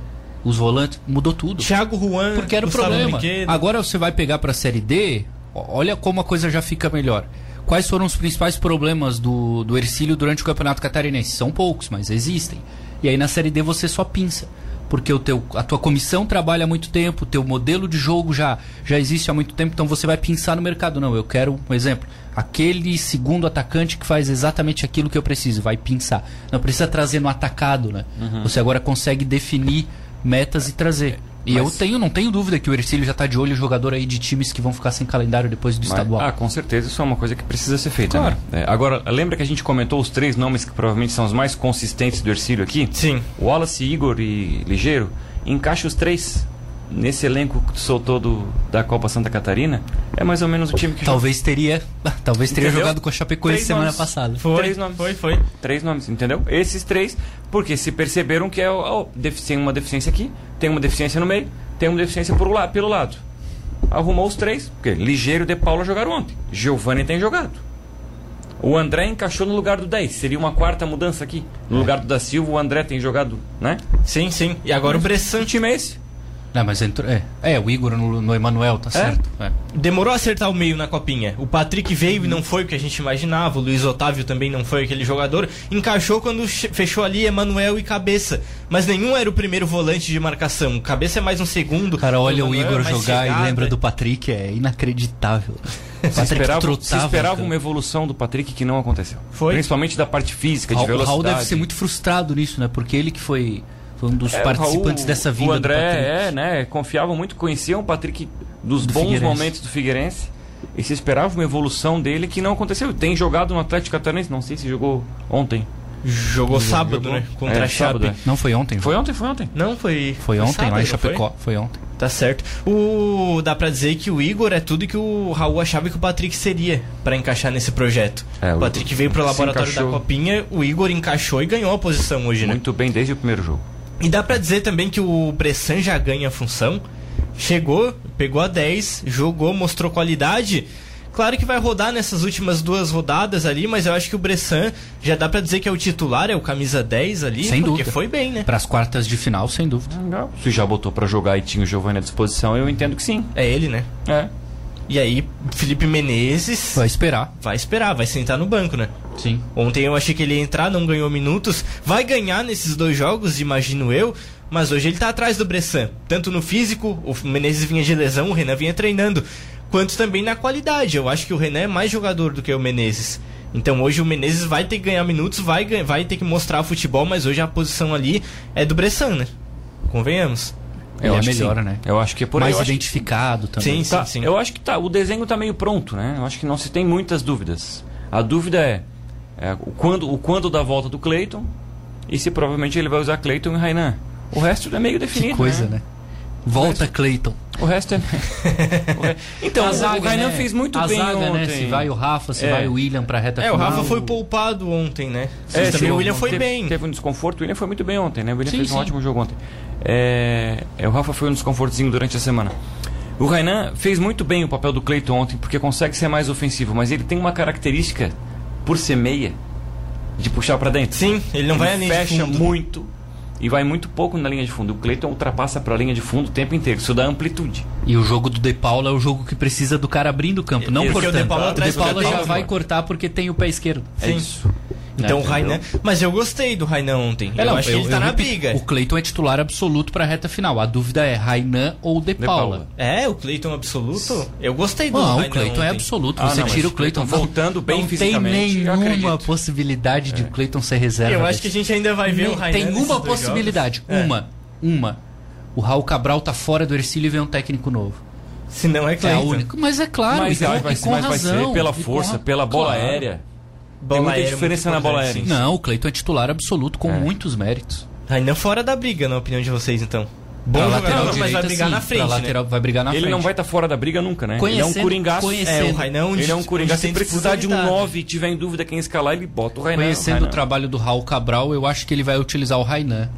os volantes, mudou tudo. Thiago Juan, Porque era o problema. Agora você vai pegar pra Série D, olha como a coisa já fica melhor. Quais foram os principais problemas do, do Ercílio durante o Campeonato Catarinense? São poucos, mas existem. E aí na Série D você só pinça. Porque o teu, a tua comissão trabalha há muito tempo, o teu modelo de jogo já, já existe há muito tempo, então você vai pensar no mercado. Não, eu quero, um exemplo, aquele segundo atacante que faz exatamente aquilo que eu preciso, vai pensar. Não precisa trazer no atacado, né? Você agora consegue definir metas e trazer. E eu Mas- tenho, não tenho dúvida que o Ercílio já está de olho jogador aí de times que vão ficar sem calendário depois do Mas- estadual. ah, com certeza isso é uma coisa que precisa ser feita. Claro. né? É, agora, lembra que a gente comentou os três nomes que provavelmente são os mais consistentes do Ercílio aqui? Sim. Wallace, Igor e Ligeiro. Encaixa os três nesse elenco que tu soltou do, da Copa Santa Catarina. É mais ou menos o time que Talvez teria, talvez teria Entendeu? jogado com a Chapecoense Três semana nomes. passada. Foi, Três nomes. foi, foi. Três nomes, entendeu? Esses três, porque se perceberam que é, defi- tem uma deficiência aqui, tem uma deficiência no meio, tem uma deficiência por la pelo lado. Arrumou os três, porque Ligeiro e De Paula jogaram ontem. Giovanni tem jogado. O André encaixou no lugar do 10. Seria uma quarta mudança aqui. No lugar do da Silva, o André tem jogado, né? Sim, sim. E agora o Bressan O time é esse. Não, mas entrou, é, é, o Igor no, no Emanuel, tá certo. É. demorou a acertar o meio na copinha. O Patrick veio e não foi o que a gente imaginava. O Luiz Otávio também não foi aquele jogador. Encaixou quando fechou ali Emanuel e Cabeça. Mas nenhum era o primeiro volante de marcação. O Cabeça é mais um segundo. Cara, olha o Emanuel é Igor jogar chegada. e lembra do Patrick, é inacreditável. O Se Patrick esperava, se trotava, esperava cara. uma evolução do Patrick que não aconteceu. Foi. Principalmente da parte física, de Raul, velocidade. Raul deve ser muito frustrado nisso, né? Porque ele que foi, foi um dos É, participantes Raul, dessa vinda O André, é, né? Confiavam muito, conheciam o Patrick dos Do bons Figueirense. momentos do Figueirense. E se esperava uma evolução dele que não aconteceu. Tem jogado no Atlético Catarinense, não sei se jogou ontem. Jogou sábado, jogou. né? Contra É, a Chape. sábado, é. Não foi ontem? Foi ontem, foi ontem. Não, foi. Foi ontem, sábado, lá em não foi? Chapecó. Foi ontem. Tá certo. O dá pra dizer que o Igor é tudo que o Raul achava que o Patrick seria pra encaixar nesse projeto. É, o Patrick veio pro laboratório da. Copinha, o Igor encaixou e ganhou a posição hoje, né? Muito bem desde o primeiro jogo. E dá pra dizer também que o Bressan já ganha a função. Chegou, pegou a 10, jogou, mostrou qualidade. Claro que vai rodar nessas últimas duas rodadas ali, mas eu acho que o Bressan já dá pra dizer que é o titular, é o camisa 10 ali, Sem porque dúvida. foi bem, né? Para as quartas de final, sem dúvida. Se já botou pra jogar e tinha o Giovanni à disposição, eu entendo que sim. É ele, né? É. E aí, Felipe Menezes Vai esperar. vai esperar, vai sentar no banco, né? Sim. Ontem eu achei que ele ia entrar, não ganhou minutos. Vai ganhar nesses dois jogos, imagino eu. Mas hoje ele tá atrás do Bressan. Tanto no físico, o Menezes vinha de lesão, o Renan vinha treinando. Quanto também na qualidade. Eu acho que o Renan é mais jogador do que o Menezes. Então hoje o Menezes vai ter que ganhar minutos, vai, vai ter que mostrar futebol, mas hoje a posição ali é do Bressan, né? Convenhamos. Ele é melhor, sim. né? Eu acho que é por aí. Mais Eu acho que- identificado também. Sim, Tá, sim. Eu acho que tá, o desenho tá meio pronto, né? Eu acho que não se tem muitas dúvidas. A dúvida é, é, o, quando, o quando da volta do Cleiton e se provavelmente ele vai usar Cleiton e Rainan. O resto é meio definido. Que coisa, né? Volta, Mas- Cleiton. O resto é. o re- Então, A o zaga, Rainan né? fez muito a bem zaga, ontem. né? Se vai o Rafa, se É. vai o William pra reta É, o final. Rafa foi poupado ontem, né? É, sim, o William foi teve, bem. Teve um desconforto. O William foi muito bem ontem, né? O William Sim, fez um sim. ótimo jogo ontem. É, é, o Rafa foi um desconfortozinho durante a semana. O Rainan fez muito bem o papel do Cleiton ontem, porque consegue ser mais ofensivo, mas ele tem uma característica, por ser meia, de puxar pra dentro. Sim, ele não ele vai a linha de fecha fundo. muito e vai muito pouco na linha de fundo. O Cleiton ultrapassa pra linha de fundo o tempo inteiro. Isso dá amplitude. E o jogo do De Paula é o jogo que precisa do cara abrindo o campo, não Porque o cortando. De Paula o De Paula o já vai cortar porque tem o pé esquerdo. É Sim. isso. Então É, o Rainan. Mas eu gostei do Rainan ontem. É, eu não, acho que ele tá na briga. O Cleiton é titular absoluto pra reta final. A dúvida é Rainan ou De, De Paula. É, o Cleiton absoluto. Eu gostei do Não, o Rainan Cleiton é absoluto. Ah, Você não, mas tira o o Cleiton voltando bem não fisicamente, eu Tem nenhuma possibilidade de o Cleiton ser reserva. Eu acho que a gente ainda vai ver o Rainan. Tem uma possibilidade. jogos. É. Uma. Uma. O Raul Cabral tá fora do Ercílio e vem um técnico novo. Se não é É Cleiton. única. Mas é claro, mas e com, vai, vai e ser, com mas vai razão. ser pela com força, ra- pela bola Claro. aérea. Bola Tem muita aérea diferença na bola aérea. Não, o Cleiton é titular absoluto com É. muitos méritos. Rainan fora da briga, na opinião de vocês, então. Bom Pra jogador, lateral mas vai brigar sim. na frente, Pra né? lateral, Vai brigar na Ele frente. não vai estar fora da briga nunca, né? ele é um Conhecendo- coringaço. conhecendo- É, o Rainan onde, Ele é um coringaço. Se precisar de um disputa, ele tá. 9 e tiver em dúvida quem escalar, ele bota o Rainan. Conhecendo Rainan. o trabalho do Raul Cabral, eu acho que ele vai utilizar o Rainan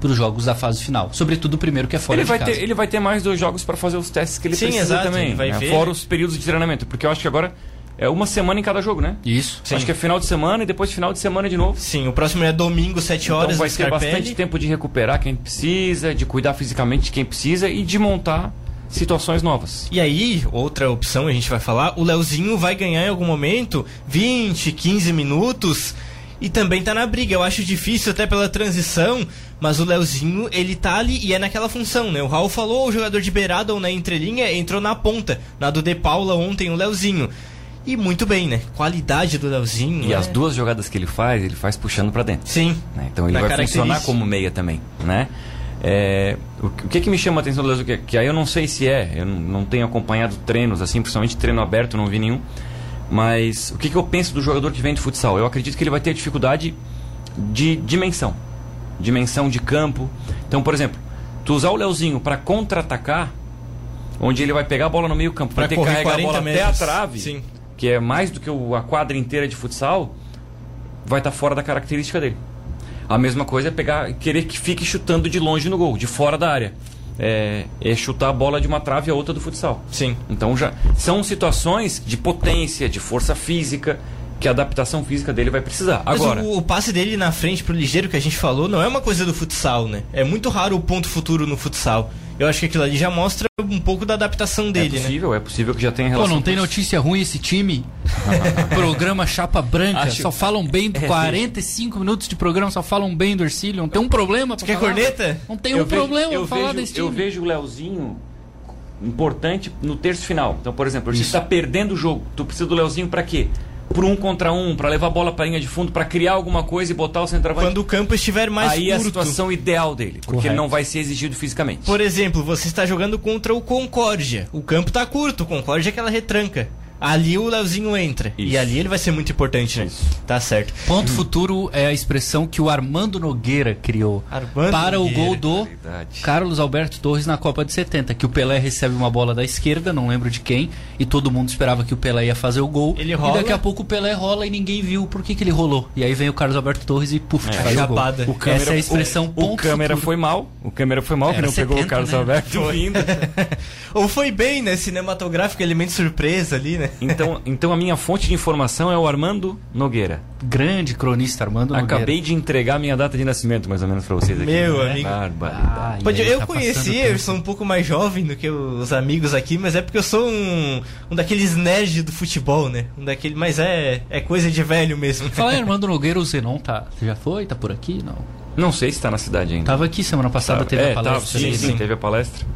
para os jogos da fase final. Sobretudo o primeiro que é fora Ele de vai, casa. ter, ele vai ter mais dois jogos para fazer os testes que ele Sim, precisa exato, também. ele vai né? ver, Fora né? os períodos de treinamento. Porque eu acho que agora é uma semana em cada jogo, né? Isso. Sim. Acho que é final de semana e depois final de semana de novo. Sim, o próximo é domingo, 7 horas, então vai ter Scarpelli. bastante tempo de recuperar quem precisa, de cuidar fisicamente de quem precisa e de montar situações novas. E aí, outra opção a gente vai falar, o Leozinho vai ganhar em algum momento 20, 15 minutos e também tá na briga. Eu acho difícil até pela transição, mas o Leozinho, ele tá ali e é naquela função, né? O Raul falou, o jogador de beirada ou na entrelinha entrou na ponta, na do De Paula ontem, o Leozinho. E muito bem, né? Qualidade do Leozinho. E né? as duas jogadas que ele faz, ele faz puxando para dentro. Sim. né? Então ele vai funcionar como meia também, né? É, o, que- o que me chama a atenção do Leozinho, que, que aí eu não sei se é, eu não, tenho acompanhado treinos assim, principalmente treino aberto, não vi nenhum. Mas o que, que eu penso do jogador que vem de futsal? Eu acredito que ele vai ter dificuldade de dimensão, dimensão de campo. Então, por exemplo, tu usar o Leozinho para contra-atacar, onde ele vai pegar a bola no meio campo, Pra vai ter que carregar a 40 bola até a metros. trave, Sim. Que é mais do que o- a quadra inteira de futsal, vai estar fora da característica dele. A mesma coisa é pegar, querer que fique chutando de longe no gol, de fora da área. É, é chutar a bola de uma trave a outra do futsal. Sim. Então já são situações de potência, de força física, que a adaptação física dele vai precisar. Mas Agora, o, o passe dele na frente pro ligeiro que a gente falou não é uma coisa do futsal, né? É muito raro o ponto futuro no futsal. Eu acho que aquilo ali já mostra um pouco da adaptação é dele, né? possível, é possível que já tenha Pô, relação. não tem notícia ruim esse time? programa Chapa Branca, Acho- só falam bem do É, 45 minutos de programa, só falam bem do Ercílio. Não tem um problema pra Quer falar? corneta? Não tem Eu um vejo- problema pra falar vejo, desse time. Eu vejo o Leozinho importante no terço final. Então, por exemplo, você Isso. está perdendo o jogo. Tu precisa do Leozinho para quê? Por um contra um, para levar a bola para linha de fundo, para criar alguma coisa e botar o centroavante. Quando o campo estiver mais Aí é a curto. situação ideal dele, porque Correto. ele não vai ser exigido fisicamente. Por exemplo, você está jogando contra o Concórdia. O campo tá curto, o Concórdia é aquela retranca. Ali o Leozinho entra. E Isso. ali ele vai ser muito importante, né? Isso. Tá certo. Ponto futuro é a expressão que o Armando Nogueira criou Armando para Nogueira. o gol do Verdade. Carlos Alberto Torres na Copa de 70, que o Pelé recebe uma bola da esquerda, não lembro de quem, e todo mundo esperava que o Pelé ia fazer o gol. Ele E rola. daqui a pouco o Pelé rola e ninguém viu por que, que ele rolou. E aí vem o Carlos Alberto Torres e puf, É, faz chapada. o O gol. Essa é a expressão o, ponto o câmera futuro. foi mal. O câmera foi mal, que não pegou 70, o Carlos né? Alberto vindo. Ou foi bem, né? Cinematográfico, elemento surpresa ali, né? Então, então a minha fonte de informação é o Armando Nogueira. Grande cronista Armando Nogueira. Acabei de entregar minha data de nascimento, mais ou menos, pra vocês aqui. Meu né? amigo. Barbaridade. Ah, aí eu tá conheci, eu sou um pouco mais jovem do que os amigos aqui, mas é porque eu sou um, um daqueles nerds do futebol, né? Um daquele, mas é, é coisa de velho mesmo. Fala aí, Armando Nogueira, o Zenon tá, já foi? Tá por aqui? Não. Não sei se tá na cidade ainda. Tava aqui semana passada, Tava- teve é, a palestra. tava, sim, sim, teve a palestra.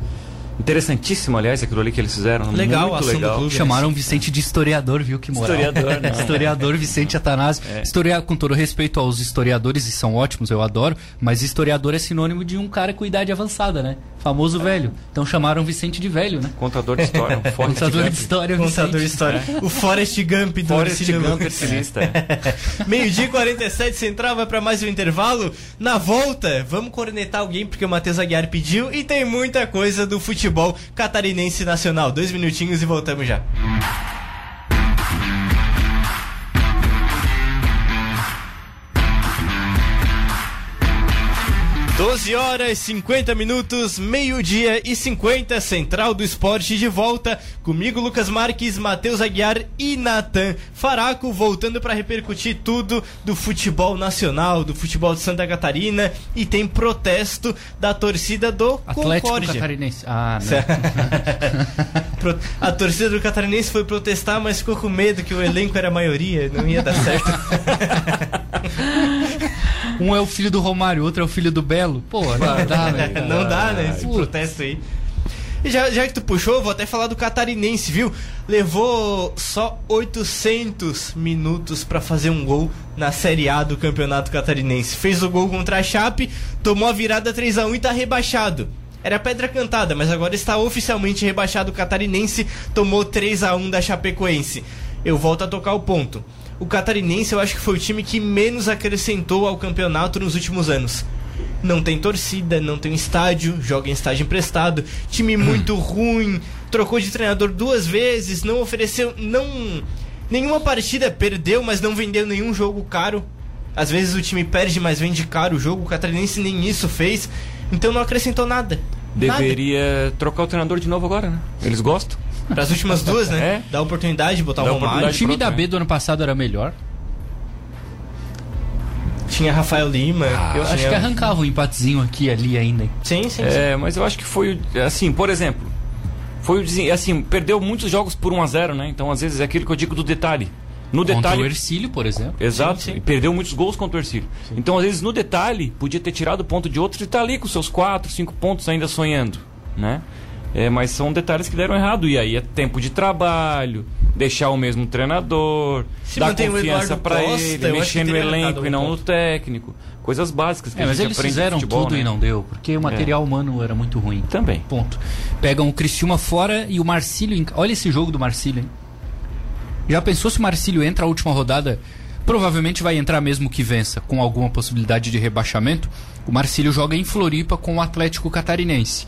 Interessantíssimo, aliás, aquilo ali que eles fizeram. Legal, a muito ação do legal. clube. Chamaram o Vicente de historiador, viu que moral. Historiador, né? historiador Vicente Atanásio. É. Historia- com todo respeito aos historiadores, e são ótimos, eu adoro, mas historiador é sinônimo de um cara com idade avançada, né? Famoso velho. Então chamaram Vicente de velho, né? Contador de história, um forte Contador de Gump. história, Contador de Vicente. história. O Forrest Gump do Forrest Gump, é. Meio-dia e 47 Central vai pra mais um intervalo. Na volta, vamos cornetar alguém porque o Matheus Aguiar pediu e tem muita coisa do futebol catarinense nacional. Dois minutinhos e voltamos já. 12 horas 50 minutos, meio-dia e 50, Central do Esporte de volta. Comigo, Lucas Marques, Matheus Aguiar e Natan Faraco, voltando para repercutir tudo do futebol nacional, do futebol de Santa Catarina. E tem protesto da torcida do Atlético Concórdia. Catarinense. Ah, não. A torcida do Catarinense foi protestar, mas ficou com medo que o elenco era a maioria, não ia dar certo. Um é o filho do Romário, outro é o filho do Belo. Pô, não dá, né? não dá, né? Esse protesto aí. E já, já que tu puxou, vou até falar do catarinense, viu? Levou só 800 minutos pra fazer um gol na Série A do Campeonato Catarinense. Fez o gol contra a Chape, tomou a virada 3 a 1 e tá rebaixado. Era pedra cantada, mas agora está oficialmente rebaixado o catarinense, tomou 3 a 1 da Chapecoense. Eu volto a tocar o ponto. O catarinense eu acho que foi o time que menos acrescentou ao campeonato nos últimos anos. Não tem torcida, não tem estádio, joga em estádio emprestado, time muito ruim, trocou de treinador duas vezes, não ofereceu não nenhuma partida, perdeu, mas não vendeu nenhum jogo caro. Às vezes o time perde, mas vende caro o jogo, o catarinense nem isso fez, então não acrescentou nada. Deveria trocar o treinador de novo agora, né? Eles gostam. Para as últimas duas, né? É. Dá oportunidade de botar Dá o Romário. O time da? B do ano passado era melhor. Tinha Rafael Lima. Eu acho tinha- que arrancava um empatezinho aqui e ali ainda. Sim, sim, sim. É, mas eu acho que foi o- assim, por exemplo, foi o assim, perdeu muitos jogos por 1 a 0, né? Então às vezes é aquilo que eu digo do detalhe. No Contra o detalhe, Ercílio, por exemplo. Exato. Sim, sim. E perdeu muitos gols contra o Ercílio. Então, às vezes, no detalhe, podia ter tirado ponto de outros e tá ali com seus 4, 5 pontos ainda sonhando, né? É, mas são detalhes que deram errado. E aí é tempo de trabalho, deixar o mesmo treinador, Se dar confiança eu ele, mexer no elenco e não no técnico. Coisas básicas que É, a mas gente eles aprende fizeram futebol, tudo né? e não deu, porque o material humano era muito ruim. Também. Ponto. Pegam o Criciúma fora e o Marcílio. Olha esse jogo do Marcílio, hein? Já pensou se o Marcílio entra a última rodada? Provavelmente vai entrar mesmo que vença, com alguma possibilidade de rebaixamento. O Marcílio joga em Floripa com o Atlético Catarinense.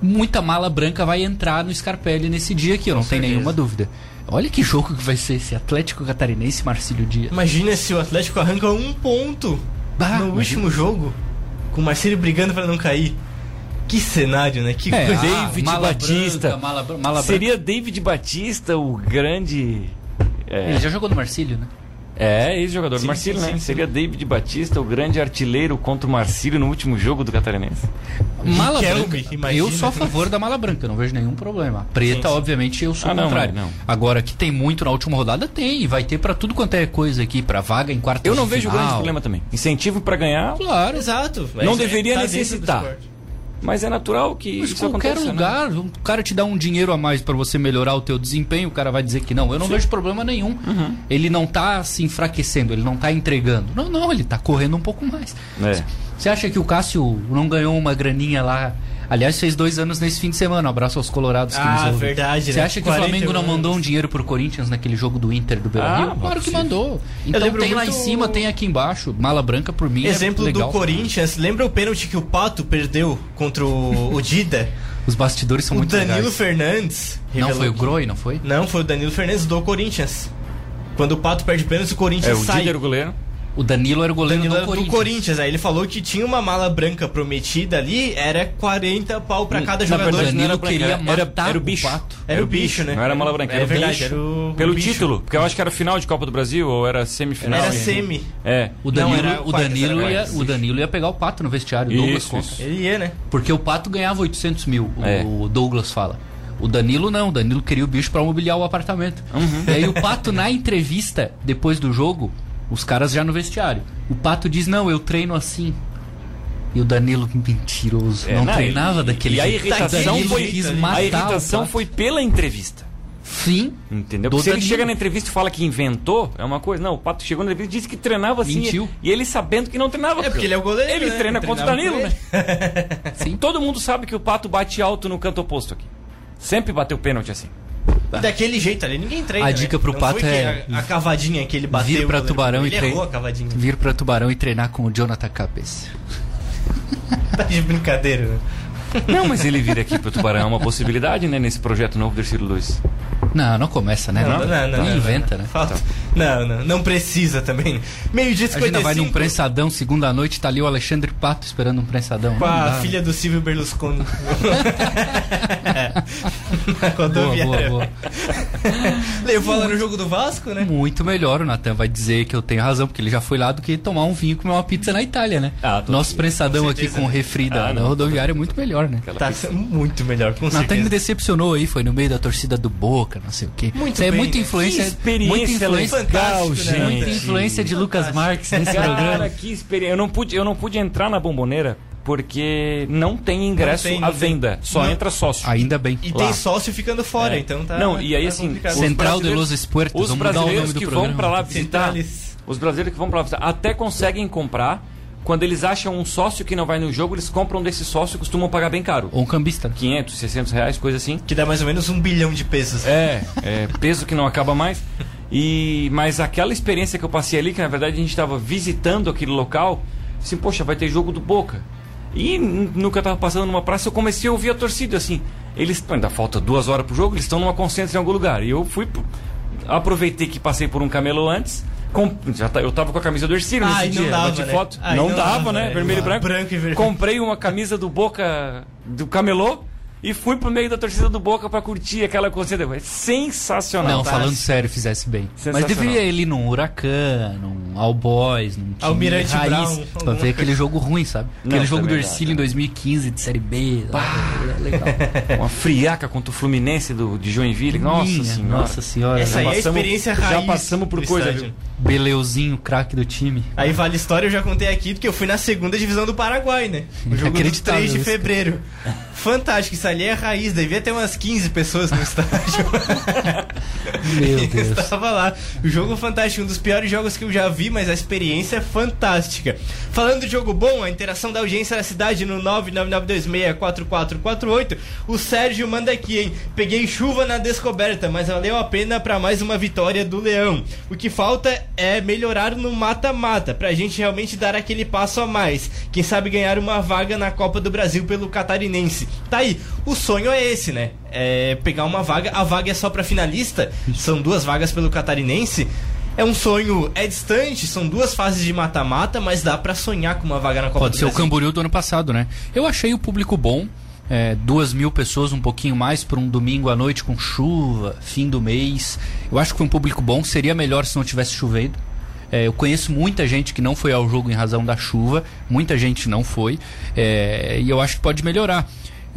Muita mala branca vai entrar no Scarpelli nesse dia aqui, eu não tenho nenhuma dúvida. Olha que jogo que vai ser esse Atlético Catarinense Marcílio Dias. Imagina se o Atlético arranca um ponto Bah, no imagina. último jogo, com o Marcelo brigando pra não cair. Que cenário, né? Que É, coisa. ah, David mala Batista. branca, mala, mala branca. Seria David Batista o grande. É, Ele já jogou no Marcílio, né? É, ex-jogador do Sim, Marcílio, sim, né? sim, Seria David Batista, o grande artilheiro contra o Marcílio no último jogo do Catarinense. Mala branca. imagina. Eu sou a favor da mala branca, não vejo nenhum problema. Preta, Sim, sim. obviamente, eu sou Ah, o não, contrário. não. Agora, que tem muito na última rodada, tem. E vai ter pra tudo quanto é coisa aqui, pra vaga em quarta Eu não vejo grande problema também. Incentivo pra ganhar, Claro. Exato. Não é- deveria tá necessitar. Mas é natural que Mas isso qualquer aconteça, né? lugar, o cara te dá um dinheiro a mais pra você melhorar o teu desempenho, o cara vai dizer que não. Eu não vejo problema nenhum. Uhum. Ele não tá se enfraquecendo, ele não tá entregando. Não, não, ele tá correndo um pouco mais. É. Você acha que o Cássio não ganhou uma graninha lá Aliás, fez dois anos nesse fim de semana. Um abraço aos colorados que Ah, nos ouvem. verdade, Você né? acha que o Flamengo não 41 mandou um dinheiro pro Corinthians naquele jogo do Inter do Beira-Rio? Ah, claro que mandou. Então lembro tem lá em cima, tem aqui embaixo. Mala branca por mim. é Exemplo do legal. Corinthians, lembra o pênalti que o Pato perdeu contra o, o Dida? Os bastidores são o muito Danilo legais. Fernandes. Não foi o Groi, não foi? Não, foi o Danilo Fernandes do Corinthians. Quando o Pato perde pênalti, o É, Corinthians o sai. Díder, o goleiro. O Danilo era o goleiro Danilo do era do Corinthians. Corinthians. Aí ele falou que tinha uma mala branca prometida ali, era 40 pau pra cada Na jogador. verdade, não Danilo era queria era, matar era o o bicho. Pato. Era o bicho, né? Não era mala branca, era o verdade, bicho. era o- o Pelo bicho. título, porque eu acho que era final de Copa do Brasil ou era semifinal. Era semi. É. O Danilo, Não, era o, Danilo era ia, o Danilo ia pegar o Pato no vestiário, o Douglas Isso, conta. isso. Ele ia, né? Porque o Pato ganhava 800 mil, o- É. o Douglas fala. O Danilo não, o Danilo queria o bicho pra mobiliar o apartamento. E aí o Pato, na entrevista, depois do jogo, os caras já no vestiário. O Pato diz, não, eu treino assim. E o Danilo, mentiroso, É, não não, treinava e- daquele E a jeito. irritação foi, quis a irritação foi pela entrevista. Sim, Entendeu? Porque se ele chega na entrevista e fala que inventou, é uma coisa. Não, o Pato chegou na entrevista e disse que treinava assim. Mentiu. E ele sabendo que não treinava. É porque ele é o goleiro, Ele né? treina contra o Danilo, né? sim. Todo mundo sabe que o Pato bate alto no canto oposto aqui. Sempre bateu pênalti assim. Daquele jeito ali, ninguém treina. A né? dica pro Não Pato é A, a cavadinha que ele bateu. vir pra goleiro- Tubarão e treinar. a cavadinha. Vir pra Tubarão e treinar com o Jonathan Capes. Tá de brincadeira, né? Não, mas ele vir aqui pro Tubarão é uma possibilidade, né? Nesse projeto novo do Ercílio Luiz. Não, não começa, né? Não, não, não. Nem não, inventa, não. né? Falta- Não, não, não precisa também. Meio dia Imagina, vai num 55. prensadão, segunda noite, tá ali o Alexandre Pato esperando um prensadão. Com Não a dá. filha do Silvio Berlusconi. Na Boa, rodoviária. boa, boa. Levou ela no jogo do Vasco, né? Muito melhor, o Natan vai dizer que eu tenho razão, porque ele já foi lá do que tomar um vinho e comer uma pizza na Itália, né? Ah, Nosso prensadão com aqui com né? refri da, Ah, da não. rodoviária é muito melhor, né? Tá muito melhor, com Natan me decepcionou aí, foi no meio da torcida do Boca, não sei o quê. Muito é bem, muita né? influência, Que experiência muita influência, legal, Fantástico, né, muita Natan? influência de Lucas. Marques nesse programa. Cara, que experiência. Eu não pude, eu não pude entrar na bomboneira porque não tem ingresso Não tem, à não tem. venda. Só Não. entra sócio. Ainda bem. E Lá. tem sócio ficando fora, É. então tá. Não, e aí, tá assim, Central de los Espuertos, Os vamos mudar o brasileiros que programa. vão pra lá visitar, Centrales. os brasileiros que vão pra lá visitar, até conseguem comprar. Quando eles acham um sócio que não vai no jogo, eles compram desse sócio e costumam pagar bem caro. Ou um cambista. 500, 600 reais, coisa assim. Que dá mais ou menos um bilhão de pesos. É, é peso que não acaba mais. E mas aquela experiência que eu passei ali, que na verdade a gente estava visitando aquele local, assim, poxa, vai ter jogo do Boca. E n- no que eu tava passando numa praça, eu comecei a ouvir a torcida assim. Eles ainda falta duas horas pro jogo, eles estão numa concentração em algum lugar. E eu fui pro- aproveitei que passei por um camelô antes. Com- já tá- eu tava com a camisa do Ercílio Ah, nesse não dia, dava, bati né? foto. E não, não dava, dava, né? né? Vermelho e branco. Branco e vermelho. Comprei uma camisa do Boca do camelô e fui pro meio da torcida do Boca pra curtir aquela. É sensacional. Não, Fantástico. falando sério, fizesse bem. Mas deveria ir num Huracan, num All Boys, num time Almirante raiz, Brown, pra ver aquele jogo ruim, sabe? Não, aquele jogo do Ercílio em né? 2015, de Série B. é legal. Uma friaca contra o Fluminense do, de Joinville. Nossa Minha, senhora. Nossa senhora. Essa aí é a experiência já raiz. passamos por coisa, estádio. viu? Beleuzinho, craque do time. Aí vale a história, eu já contei aqui, porque eu fui na segunda divisão do Paraguai, né? O jogo Inacreditável 3 de fevereiro. Fantástico, isso ali é raiz, devia ter umas 15 pessoas no estádio. Meu Eu Deus. estava lá. O jogo fantástico, um dos piores jogos que eu já vi, mas a experiência é fantástica. Falando de jogo bom, a interação da audiência da cidade no 999264448. O Sérgio manda aqui, hein? Peguei chuva na descoberta, mas valeu a pena para mais uma vitória do Leão. O que falta é melhorar no mata-mata, pra gente realmente dar aquele passo a mais. Quem sabe ganhar uma vaga na Copa do Brasil pelo Catarinense. Tá aí, o sonho é esse, né? É pegar uma vaga, a vaga é só pra finalista, são duas vagas pelo Catarinense. É um sonho, é distante, são duas fases de mata-mata, mas dá pra sonhar com uma vaga na Copa Pode do ser o Brasil. Camboriú do ano passado, né? Eu achei o público bom. É, duas mil pessoas, um pouquinho mais, por um domingo à noite com chuva, fim do mês. Eu acho que foi um público bom. Seria melhor se não tivesse chovendo. É, eu conheço muita gente que não foi ao jogo em razão da chuva. Muita gente não foi. É, e eu acho que pode melhorar.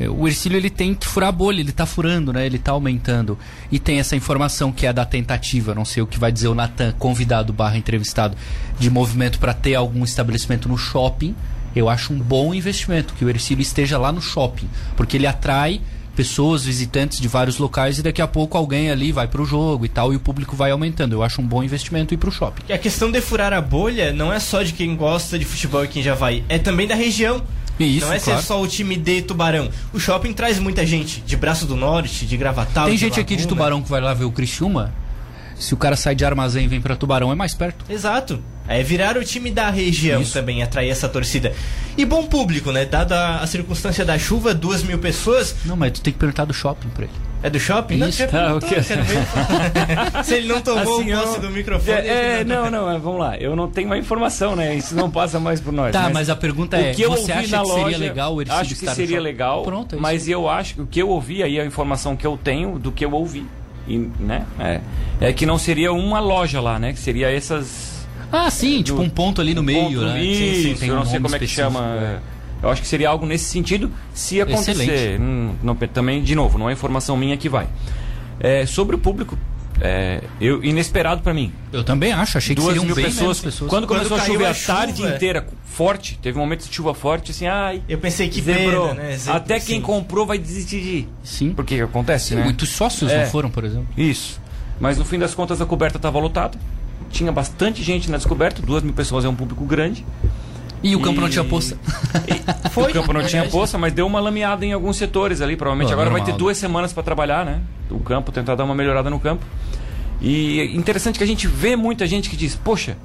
O Ercílio ele tem que furar a bolha, ele tá furando, né? Ele tá aumentando. E tem essa informação que é da tentativa, não sei o que vai dizer o Natan, convidado barra entrevistado, de movimento para ter algum estabelecimento no shopping. Eu acho um bom investimento que o Ercílio esteja lá no shopping, porque ele atrai pessoas, visitantes de vários locais e daqui a pouco alguém ali vai pro jogo e tal e o público vai aumentando. Eu acho um bom investimento ir pro shopping. E a questão de furar a bolha não é só de quem gosta de futebol e quem já vai, é também da região. Isso, não é claro. ser só o time de Tubarão. O shopping traz muita gente, de Braço do Norte, de Gravatal. Tem de gente aqui de Laguna. Tubarão que vai lá ver o Criciúma. Se o cara sai de armazém e vem pra Tubarão, é mais perto. Exato. É virar o time da região Isso. também, atrair essa torcida. E bom público, né? Dada a circunstância da chuva, duas mil pessoas. Não, mas tu tem que perguntar do shopping pra ele. É do shopping? Não, Isso. já perguntou, o quê? quero ver. Se ele não tomou Assim, o posse eu- do microfone. É, ele não, não, é, vamos lá. Eu não tenho a informação, né? Isso não passa mais por nós. Tá, mas a pergunta é, o que eu você ouvi acha na que seria loja, legal o Ercílio Acho que seria legal, Pronto, é mas eu acho que o que eu ouvi aí, a informação que eu tenho do que eu ouvi, e, né? É, é que não seria uma loja lá, né? Que seria essas... Ah, sim, tipo um ponto ali no meio, ponto- né? Isso, Sim, sim, tem eu um não sei como é que chama. É. Eu acho que seria algo nesse sentido, se acontecer. Excelente. Hum, não- também, de novo, não é informação minha que vai. É, sobre o público, é, eu, inesperado pra mim. Eu também acho, achei que Duas seriam mil bem pessoas. menos pessoas. Quando, Quando começou a chover a a, tarde chuva- inteira, forte, teve momentos de chuva forte, assim, ai. Eu pensei que zebrou. perda, né? Até quem sim. comprou vai desistir de ir. Sim. Porque que acontece, né? Muitos sócios É. não foram, por exemplo. Isso. Mas no fim das contas a coberta estava lotada. Tinha bastante gente na descoberta, duas mil pessoas é um público grande. E o campo E- não tinha poça. Foi, o campo não tinha verdade. poça, mas deu uma lameada em alguns setores ali. Provavelmente Pô, agora vai normal, ter duas semanas para trabalhar, né? O campo, tentar dar uma melhorada no campo. E é interessante que a gente vê muita gente que diz, poxa,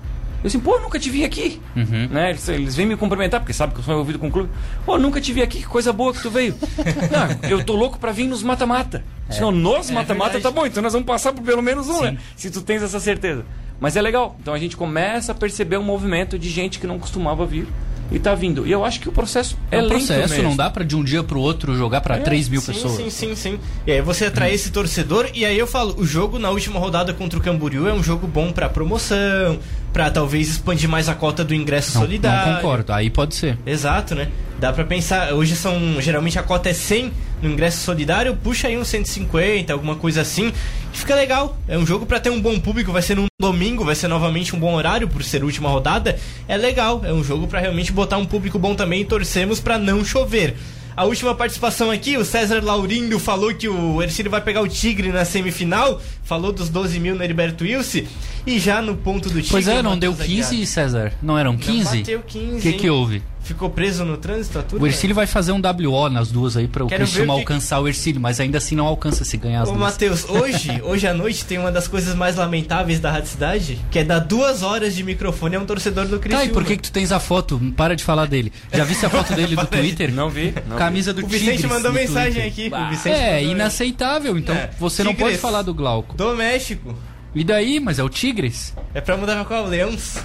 eu assim, pô, nunca te vi aqui. Uhum. Né? Eles, eles vêm me cumprimentar, porque sabem que eu sou envolvido com o clube. Pô, nunca te vi aqui, que coisa boa que tu veio. Não, eu tô louco para vir nos mata-mata. Se não, nos É mata-mata, verdade. tá bom, então nós vamos passar por pelo menos um, Sim. né? Se tu tens essa certeza. Mas é legal. Então a gente começa a perceber um movimento de gente que não costumava vir e tá vindo. E eu acho que o processo é, É um processo, mesmo. não dá pra de um dia pro outro jogar pra 3 mil sim, pessoas. Sim, sim, sim. E aí você atrai esse torcedor, e aí eu falo, o jogo na última rodada contra o Camboriú é um jogo bom pra promoção, pra talvez expandir mais a cota do ingresso Não, solidário. não concordo, aí pode ser. Exato, né? Dá pra pensar, hoje são, geralmente a cota é 100 no ingresso solidário, puxa aí uns 150, alguma coisa assim, e fica legal. É um jogo pra ter um bom público, vai ser num domingo, vai ser novamente um bom horário por ser última rodada. É legal, é um jogo pra realmente botar um público bom também e torcemos pra não chover. A última participação aqui, o César Laurindo falou que o Ercílio vai pegar o Tigre na semifinal, falou dos 12 mil no Heriberto Wilson, e já no ponto do Tigre... Pois é, não deu Matheus 15, Aguiar. César? Não eram 15? bateu 15, O que, que houve? Ficou preso no trânsito, tudo? O Ercílio vai fazer um WO nas duas aí pra o Quero ver Criciúma o que- alcançar o Ercílio, mas ainda assim não alcança se ganhar as Ô duas. Matheus, hoje, hoje à noite tem uma das coisas mais lamentáveis da Rádio Cidade, que é dar duas horas de microfone a um torcedor do Criciúma. Tá, e por que, que tu tens a foto? Para de falar dele. Já viste a foto dele do Para Twitter? Não vi. Não Camisa do O Vicente Tigres mandou mensagem Twitter. aqui. Bah. É, inaceitável. Então É. você não Tigres. pode falar do Glauco. Do México. E daí? Mas é o Tigres? É pra mudar pra qual? Leões?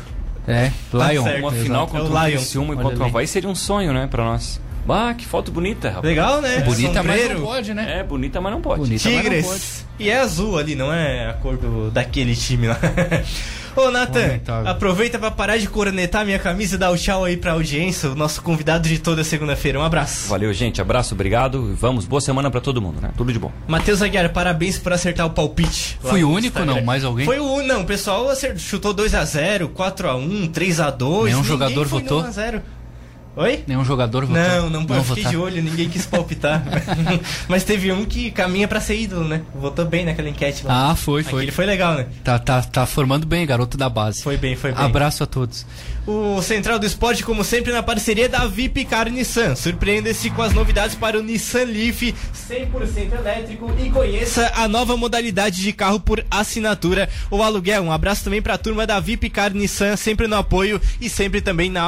É, Lion. certo. Uma Exato. final É contra o o Lion. Criciúma e contra o. Havaí seria um sonho, né, pra nós. Bah, que foto bonita, rapaz. Legal, né? Bonita, mas Sombreiro. não pode, né? É, bonita, mas não pode. Bonita, mas não pode. Tigres. E é azul ali, não é a cor do, daquele time lá. Ô, Nathan, aproveita pra parar de cornetar minha camisa e dar o tchau aí pra audiência, o nosso convidado de toda segunda-feira. Um abraço. Valeu, gente. Abraço, obrigado. Vamos, boa semana pra todo mundo, né? Tudo de bom. Matheus Aguiar, parabéns por acertar o palpite. Fui no o único, Instagram. não? Mais alguém? Foi o único, não. O pessoal acertou, chutou 2x0, 4x1, 3x2. Nenhum jogador foi no votou? 1x0. Oi? Nenhum jogador votou. Não, não, eu fiquei votar. de olho, ninguém quis palpitar. Mas teve um que caminha pra ser ídolo, né? Votou bem naquela enquete lá. Ah, foi, foi. Aquele foi legal, né? Tá, tá, tá formando bem, garoto da base. Foi bem, foi bem. Abraço a todos. O Central do Esporte, como sempre, na parceria da VIP Car Nissan. Surpreenda-se com as novidades para o Nissan Leaf 100% elétrico e conheça a nova modalidade de carro por assinatura ou aluguel. Um abraço também para a turma da VIP Car Nissan, sempre no apoio e sempre também na